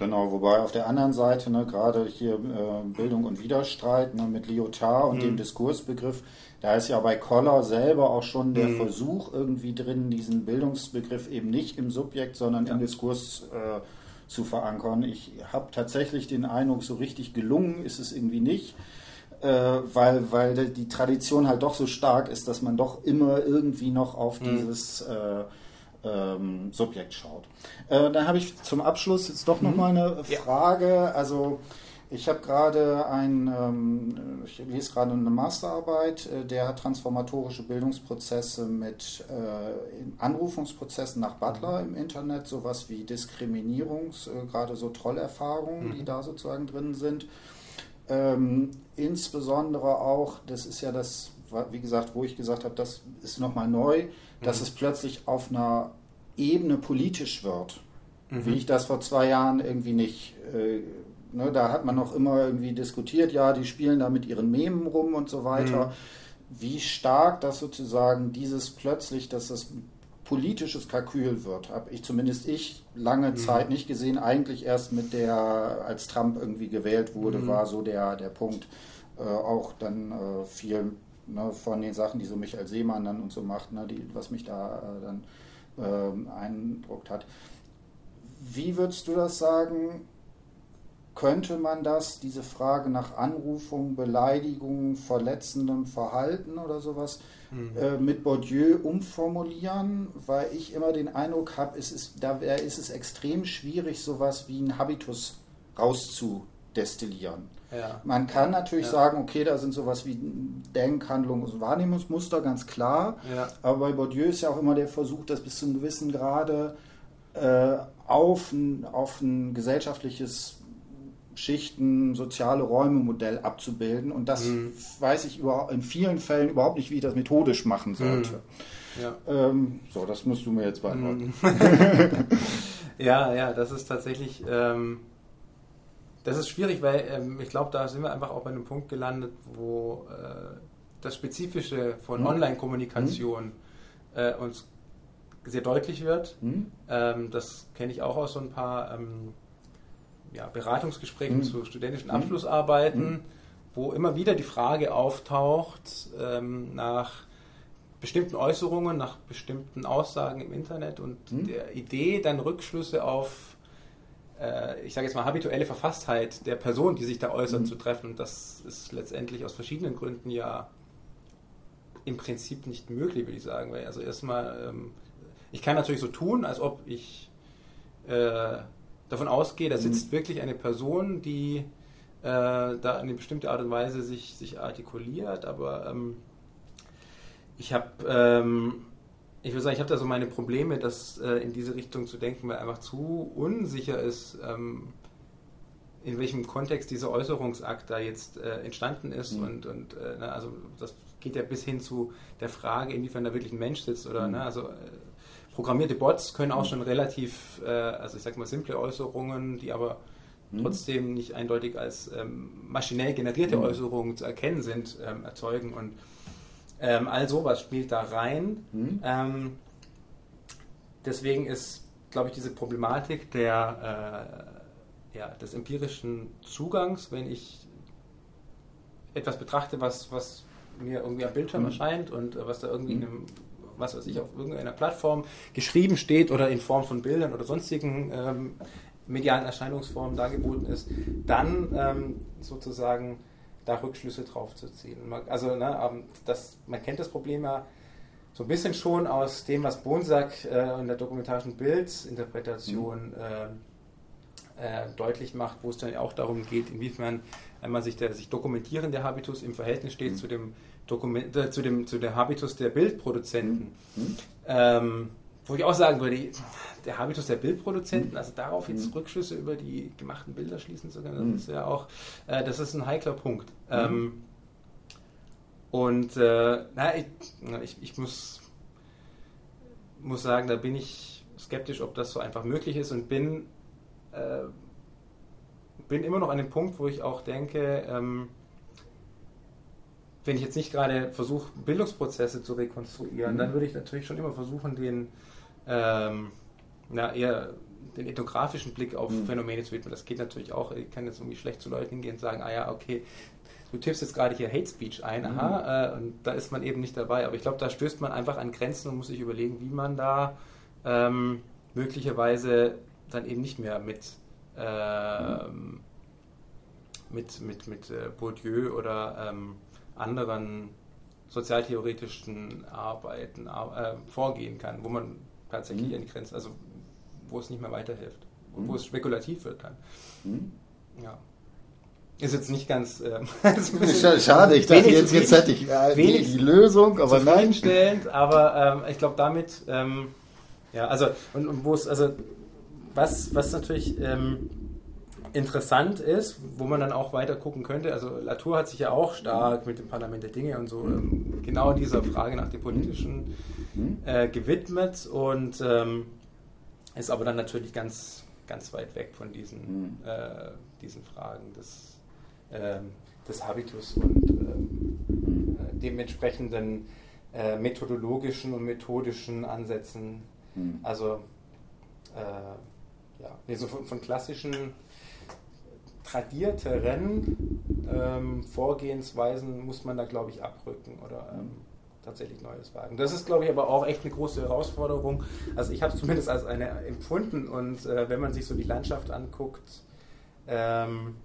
Genau, wobei auf der anderen Seite, ne, gerade hier äh, Bildung und Widerstreit ne, mit Lyotard und mhm. dem Diskursbegriff, da ist ja bei Koller selber auch schon der mhm. Versuch irgendwie drin, diesen Bildungsbegriff eben nicht im Subjekt, sondern ja. im Diskurs äh, zu verankern. Ich habe tatsächlich den Eindruck, so richtig gelungen ist es irgendwie nicht. Äh, weil, weil die Tradition halt doch so stark ist, dass man doch immer irgendwie noch auf mhm. dieses äh, ähm, Subjekt schaut. Äh, dann habe ich zum Abschluss jetzt doch nochmal mhm. eine Frage. Ja. Also ich habe gerade ein, ähm, ich lese gerade eine Masterarbeit, äh, der hat transformatorische Bildungsprozesse mit äh, Anrufungsprozessen nach Butler mhm. im Internet, sowas wie Diskriminierungs, äh, gerade so Trollerfahrungen, mhm. die da sozusagen drin sind. Ähm, insbesondere auch, das ist ja das, wie gesagt, wo ich gesagt habe, das ist nochmal neu, dass mhm. es plötzlich auf einer Ebene politisch wird, mhm. wie ich das vor zwei Jahren irgendwie nicht äh, Ne, da hat man noch immer irgendwie diskutiert, ja, die spielen da mit ihren Memen rum und so weiter. Mhm. Wie stark das sozusagen dieses plötzlich, dass das politisches Kalkül wird, habe ich zumindest ich lange mhm. Zeit nicht gesehen. Eigentlich erst mit der, als Trump irgendwie gewählt wurde, mhm. war so der, der Punkt. Äh, auch dann äh, viel ne, von den Sachen, die so Michael Seemann dann und so macht, ne, die, was mich da äh, dann ähm, eindruckt hat. Wie würdest du das sagen? könnte man das, diese Frage nach Anrufung, Beleidigung, verletzendem Verhalten oder sowas, mhm. äh, mit Bourdieu umformulieren, weil ich immer den Eindruck habe, es ist, da ist es extrem schwierig, sowas wie ein Habitus rauszudestillieren. Ja. Man kann natürlich ja. sagen, okay, da sind sowas wie Denkhandlungs- und Wahrnehmungsmuster, ganz klar. Ja. Aber bei Bourdieu ist ja auch immer der Versuch, das bis zu einem gewissen Grade äh, auf, ein, auf ein gesellschaftliches Schichten, soziale Räume-Modell abzubilden. Und das mhm. weiß ich in vielen Fällen überhaupt nicht, wie ich das methodisch machen sollte. Mhm. Ja. Ähm, so, das musst du mir jetzt beantworten. Mhm. (laughs) ja, ja, das ist tatsächlich, ähm, das ist schwierig, weil ähm, ich glaube, da sind wir einfach auch bei einem Punkt gelandet, wo äh, das Spezifische von mhm. Online-Kommunikation äh, uns sehr deutlich wird. Mhm. Ähm, das kenne ich auch aus so ein paar ähm, ja, Beratungsgesprächen mhm. zu studentischen mhm. Abschlussarbeiten, mhm. wo immer wieder die Frage auftaucht ähm, nach bestimmten Äußerungen, nach bestimmten Aussagen im Internet und mhm. der Idee, dann Rückschlüsse auf, ich sage jetzt mal, habituelle Verfasstheit der Person, die sich da äußert, mhm. zu treffen. Und das ist letztendlich aus verschiedenen Gründen ja im Prinzip nicht möglich, würde ich sagen. Also erstmal, ähm, ich kann natürlich so tun, als ob ich äh, davon ausgehe, da sitzt mhm. wirklich eine Person, die äh, da in eine bestimmte Art und Weise sich, sich artikuliert, aber ähm, ich habe, ähm, ich würde sagen, ich habe da so meine Probleme, das äh, in diese Richtung zu denken, weil einfach zu unsicher ist, ähm, in welchem Kontext dieser Äußerungsakt da jetzt äh, entstanden ist mhm. und, und äh, na, also das geht ja bis hin zu der Frage, inwiefern da wirklich ein Mensch sitzt oder mhm. ne, also äh, programmierte Bots können auch schon relativ, äh, also ich sag mal, simple Äußerungen, die aber mhm. trotzdem nicht eindeutig als ähm, maschinell generierte mhm. Äußerungen zu erkennen sind, ähm, erzeugen. Und ähm, all sowas spielt da rein. Mhm. Ähm, deswegen ist, glaube ich, diese Problematik der, äh, ja, des empirischen Zugangs, wenn ich etwas betrachte, was, was mir irgendwie am Bildschirm mhm. erscheint und äh, was da irgendwie in mhm. einem was weiß ich, auf irgendeiner Plattform geschrieben steht oder in Form von Bildern oder sonstigen ähm, medialen Erscheinungsformen dargeboten ist, dann ähm, sozusagen da Rückschlüsse drauf zu ziehen. Also ne, ähm, das, man kennt das Problem ja so ein bisschen schon aus dem, was Bonsack äh, in der dokumentarischen Bildinterpretation mhm. äh, äh, deutlich macht, wo es dann auch darum geht, inwiefern einmal sich der sich dokumentierende Habitus im Verhältnis steht mhm. zu dem Dokument, äh, zu, dem, zu der Habitus der Bildproduzenten. Mhm. Ähm, wo ich auch sagen würde, der Habitus der Bildproduzenten, also darauf jetzt. Rückschlüsse über die gemachten Bilder schließen zu können, das mhm. ist ja auch, äh, das ist ein heikler Punkt. Mhm. Ähm, und äh, na, ich, ich, ich, muss, muss sagen, da bin ich skeptisch, ob das so einfach möglich ist und bin, äh, bin immer noch an dem Punkt, wo ich auch denke, ähm, wenn ich jetzt nicht gerade versuche, Bildungsprozesse zu rekonstruieren, mhm. dann würde ich natürlich schon immer versuchen, den ähm, na, eher den ethnografischen Blick auf mhm. Phänomene zu widmen. Das geht natürlich auch. Ich kann jetzt irgendwie schlecht zu Leuten hingehen und sagen, ah ja, okay, du tippst jetzt gerade hier Hate Speech ein, mhm. aha, äh, und da ist man eben nicht dabei. Aber ich glaube, da stößt man einfach an Grenzen und muss sich überlegen, wie man da ähm, möglicherweise dann eben nicht mehr mit, äh, mhm. mit, mit, mit äh, Bourdieu oder ähm, anderen sozialtheoretischen Arbeiten äh, vorgehen kann, wo man tatsächlich mhm. an die Grenze, also wo es nicht mehr weiterhilft, mhm. wo es spekulativ wird dann. Mhm. Ja. Ist jetzt nicht ganz. Äh, (laughs) Schade, ich dachte jetzt, jetzt hätte ich äh, die, die, Lösung, aber nein. Aber ähm, ich glaube, damit, ähm, ja, also, und, und wo es, also, was, was natürlich ähm, interessant ist, wo man dann auch weiter gucken könnte. Also Latour hat sich ja auch stark mit dem Parlament der Dinge und so ähm, genau dieser Frage nach dem Politischen äh, gewidmet und ähm, ist aber dann natürlich ganz, ganz weit weg von diesen, äh, diesen Fragen des, äh, des Habitus und ähm, äh, dementsprechenden äh, methodologischen und methodischen Ansätzen. Also äh, ja, nee, so von, von klassischen tradierteren ähm, Vorgehensweisen muss man da, glaube ich, abrücken oder ähm, tatsächlich Neues wagen. Das ist, glaube ich, aber auch echt eine große Herausforderung. Also ich habe es zumindest als eine empfunden und äh, wenn man sich so die Landschaft anguckt, ähm,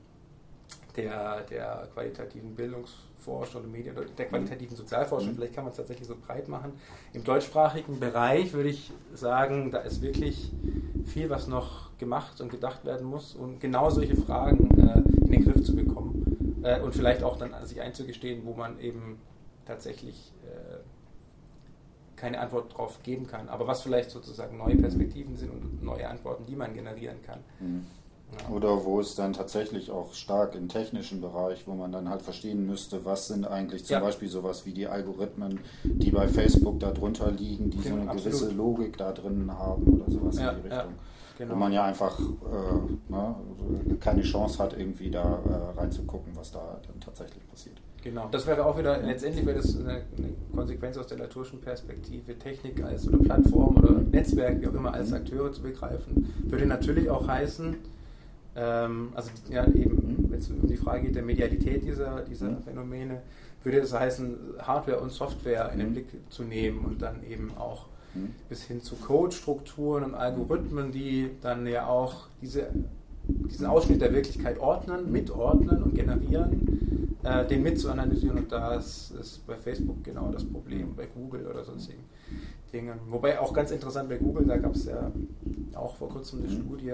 der, der qualitativen Bildungsforschung oder Medien, der qualitativen Sozialforschung, mhm. vielleicht kann man es tatsächlich so breit machen. Im deutschsprachigen Bereich würde ich sagen, da ist wirklich viel, was noch gemacht und gedacht werden muss, um genau solche Fragen äh, in den Griff zu bekommen äh, und vielleicht auch dann sich einzugestehen, wo man eben tatsächlich äh, keine Antwort darauf geben kann, aber was vielleicht sozusagen neue Perspektiven sind und neue Antworten, die man generieren kann. Mhm. Oder wo es dann tatsächlich auch stark im technischen Bereich, wo man dann halt verstehen müsste, was sind eigentlich zum ja. Beispiel sowas wie die Algorithmen, die bei Facebook da drunter liegen, die genau, so eine absolut. gewisse Logik da drin haben oder sowas ja, in die Richtung. Genau. Wo man ja einfach äh, ne, keine Chance hat, irgendwie da äh, reinzugucken, was da dann tatsächlich passiert. Genau, das wäre auch wieder, letztendlich wäre das eine, eine Konsequenz aus der naturischen Perspektive, Technik als oder Plattform oder Netzwerk, wie auch immer, als mhm. Akteure zu begreifen. Würde natürlich auch heißen, ähm, also ja, eben, wenn es um die Frage geht der Medialität dieser, dieser mhm. Phänomene, würde es heißen, Hardware und Software in den mhm. Blick zu nehmen und dann eben auch mhm. bis hin zu Codestrukturen und Algorithmen, die dann ja auch diese, diesen Ausschnitt der Wirklichkeit ordnen, mitordnen und generieren, äh, den mit zu analysieren und das ist bei Facebook genau das Problem, bei Google oder sonstigen. Dingen. Wobei auch ganz interessant bei Google, da gab es ja auch vor kurzem eine mhm. Studie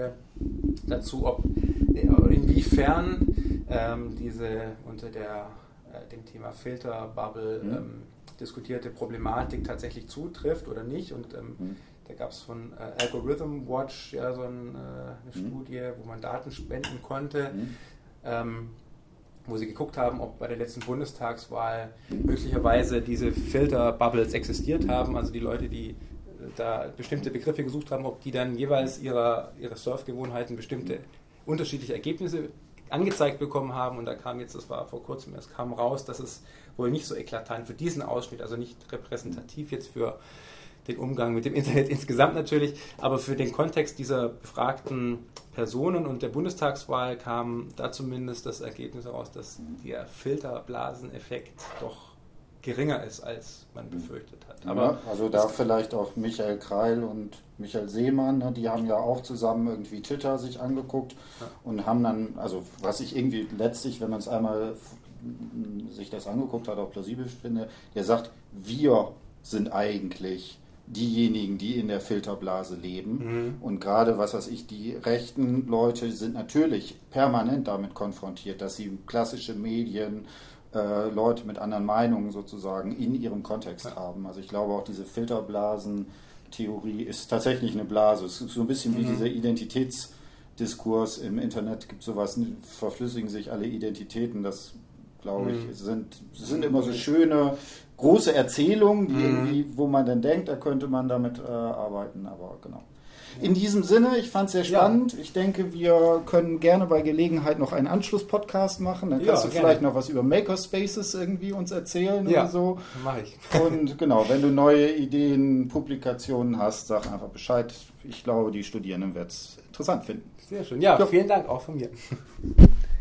dazu, ob äh, inwiefern ähm, diese unter der, äh, dem Thema Filterbubble mhm. ähm, diskutierte Problematik tatsächlich zutrifft oder nicht. Und ähm, mhm. da gab es von äh, Algorithm Watch ja so ein, äh, eine mhm. Studie, wo man Daten spenden konnte. Mhm. Ähm, wo sie geguckt haben, ob bei der letzten Bundestagswahl möglicherweise diese Filterbubbles existiert haben, also die Leute, die äh, da bestimmte Begriffe gesucht haben, ob die dann jeweils ihrer, ihrer Surfgewohnheiten bestimmte unterschiedliche Ergebnisse angezeigt bekommen haben. Und da kam jetzt, das war vor kurzem, es kam raus, dass es wohl nicht so eklatant für diesen Ausschnitt, also nicht repräsentativ jetzt für den Umgang mit dem Internet (laughs) insgesamt natürlich, aber für den Kontext dieser befragten Personen und der Bundestagswahl kam da zumindest das Ergebnis heraus, dass der Filterblaseneffekt doch geringer ist, als man befürchtet hat. Aber ja, also da vielleicht auch Michael Kreil und Michael Seemann, ne, die haben ja auch zusammen irgendwie Twitter sich angeguckt ja. und haben dann, also was ich irgendwie letztlich, wenn man es einmal sich das angeguckt hat, auch plausibel finde, der sagt, wir sind eigentlich diejenigen, die in der Filterblase leben. Mhm. Und gerade, was weiß ich, die rechten Leute sind natürlich permanent damit konfrontiert, dass sie klassische Medien, äh, Leute mit anderen Meinungen sozusagen in ihrem Kontext ja. haben. Also ich glaube auch diese Filterblasen-Theorie ist tatsächlich eine Blase. Es ist so ein bisschen mhm. wie dieser Identitätsdiskurs im Internet gibt sowas, verflüssigen sich alle Identitäten. Das glaube ich, mhm. sind, sind immer so schöne große Erzählungen, die mhm. irgendwie, wo man dann denkt, da könnte man damit äh, arbeiten, aber genau. In diesem Sinne, ich fand es sehr spannend. Ja. Ich denke, wir können gerne bei Gelegenheit noch einen Anschluss-Podcast machen. Dann kannst ja, du gerne. vielleicht noch was über Makerspaces irgendwie uns erzählen ja, oder so. Mach ich. Und (laughs) genau, wenn du neue Ideen, Publikationen hast, sag einfach Bescheid. Ich glaube, die Studierenden werden es interessant finden. Sehr schön. Ja, vielen Dank auch von mir. (laughs)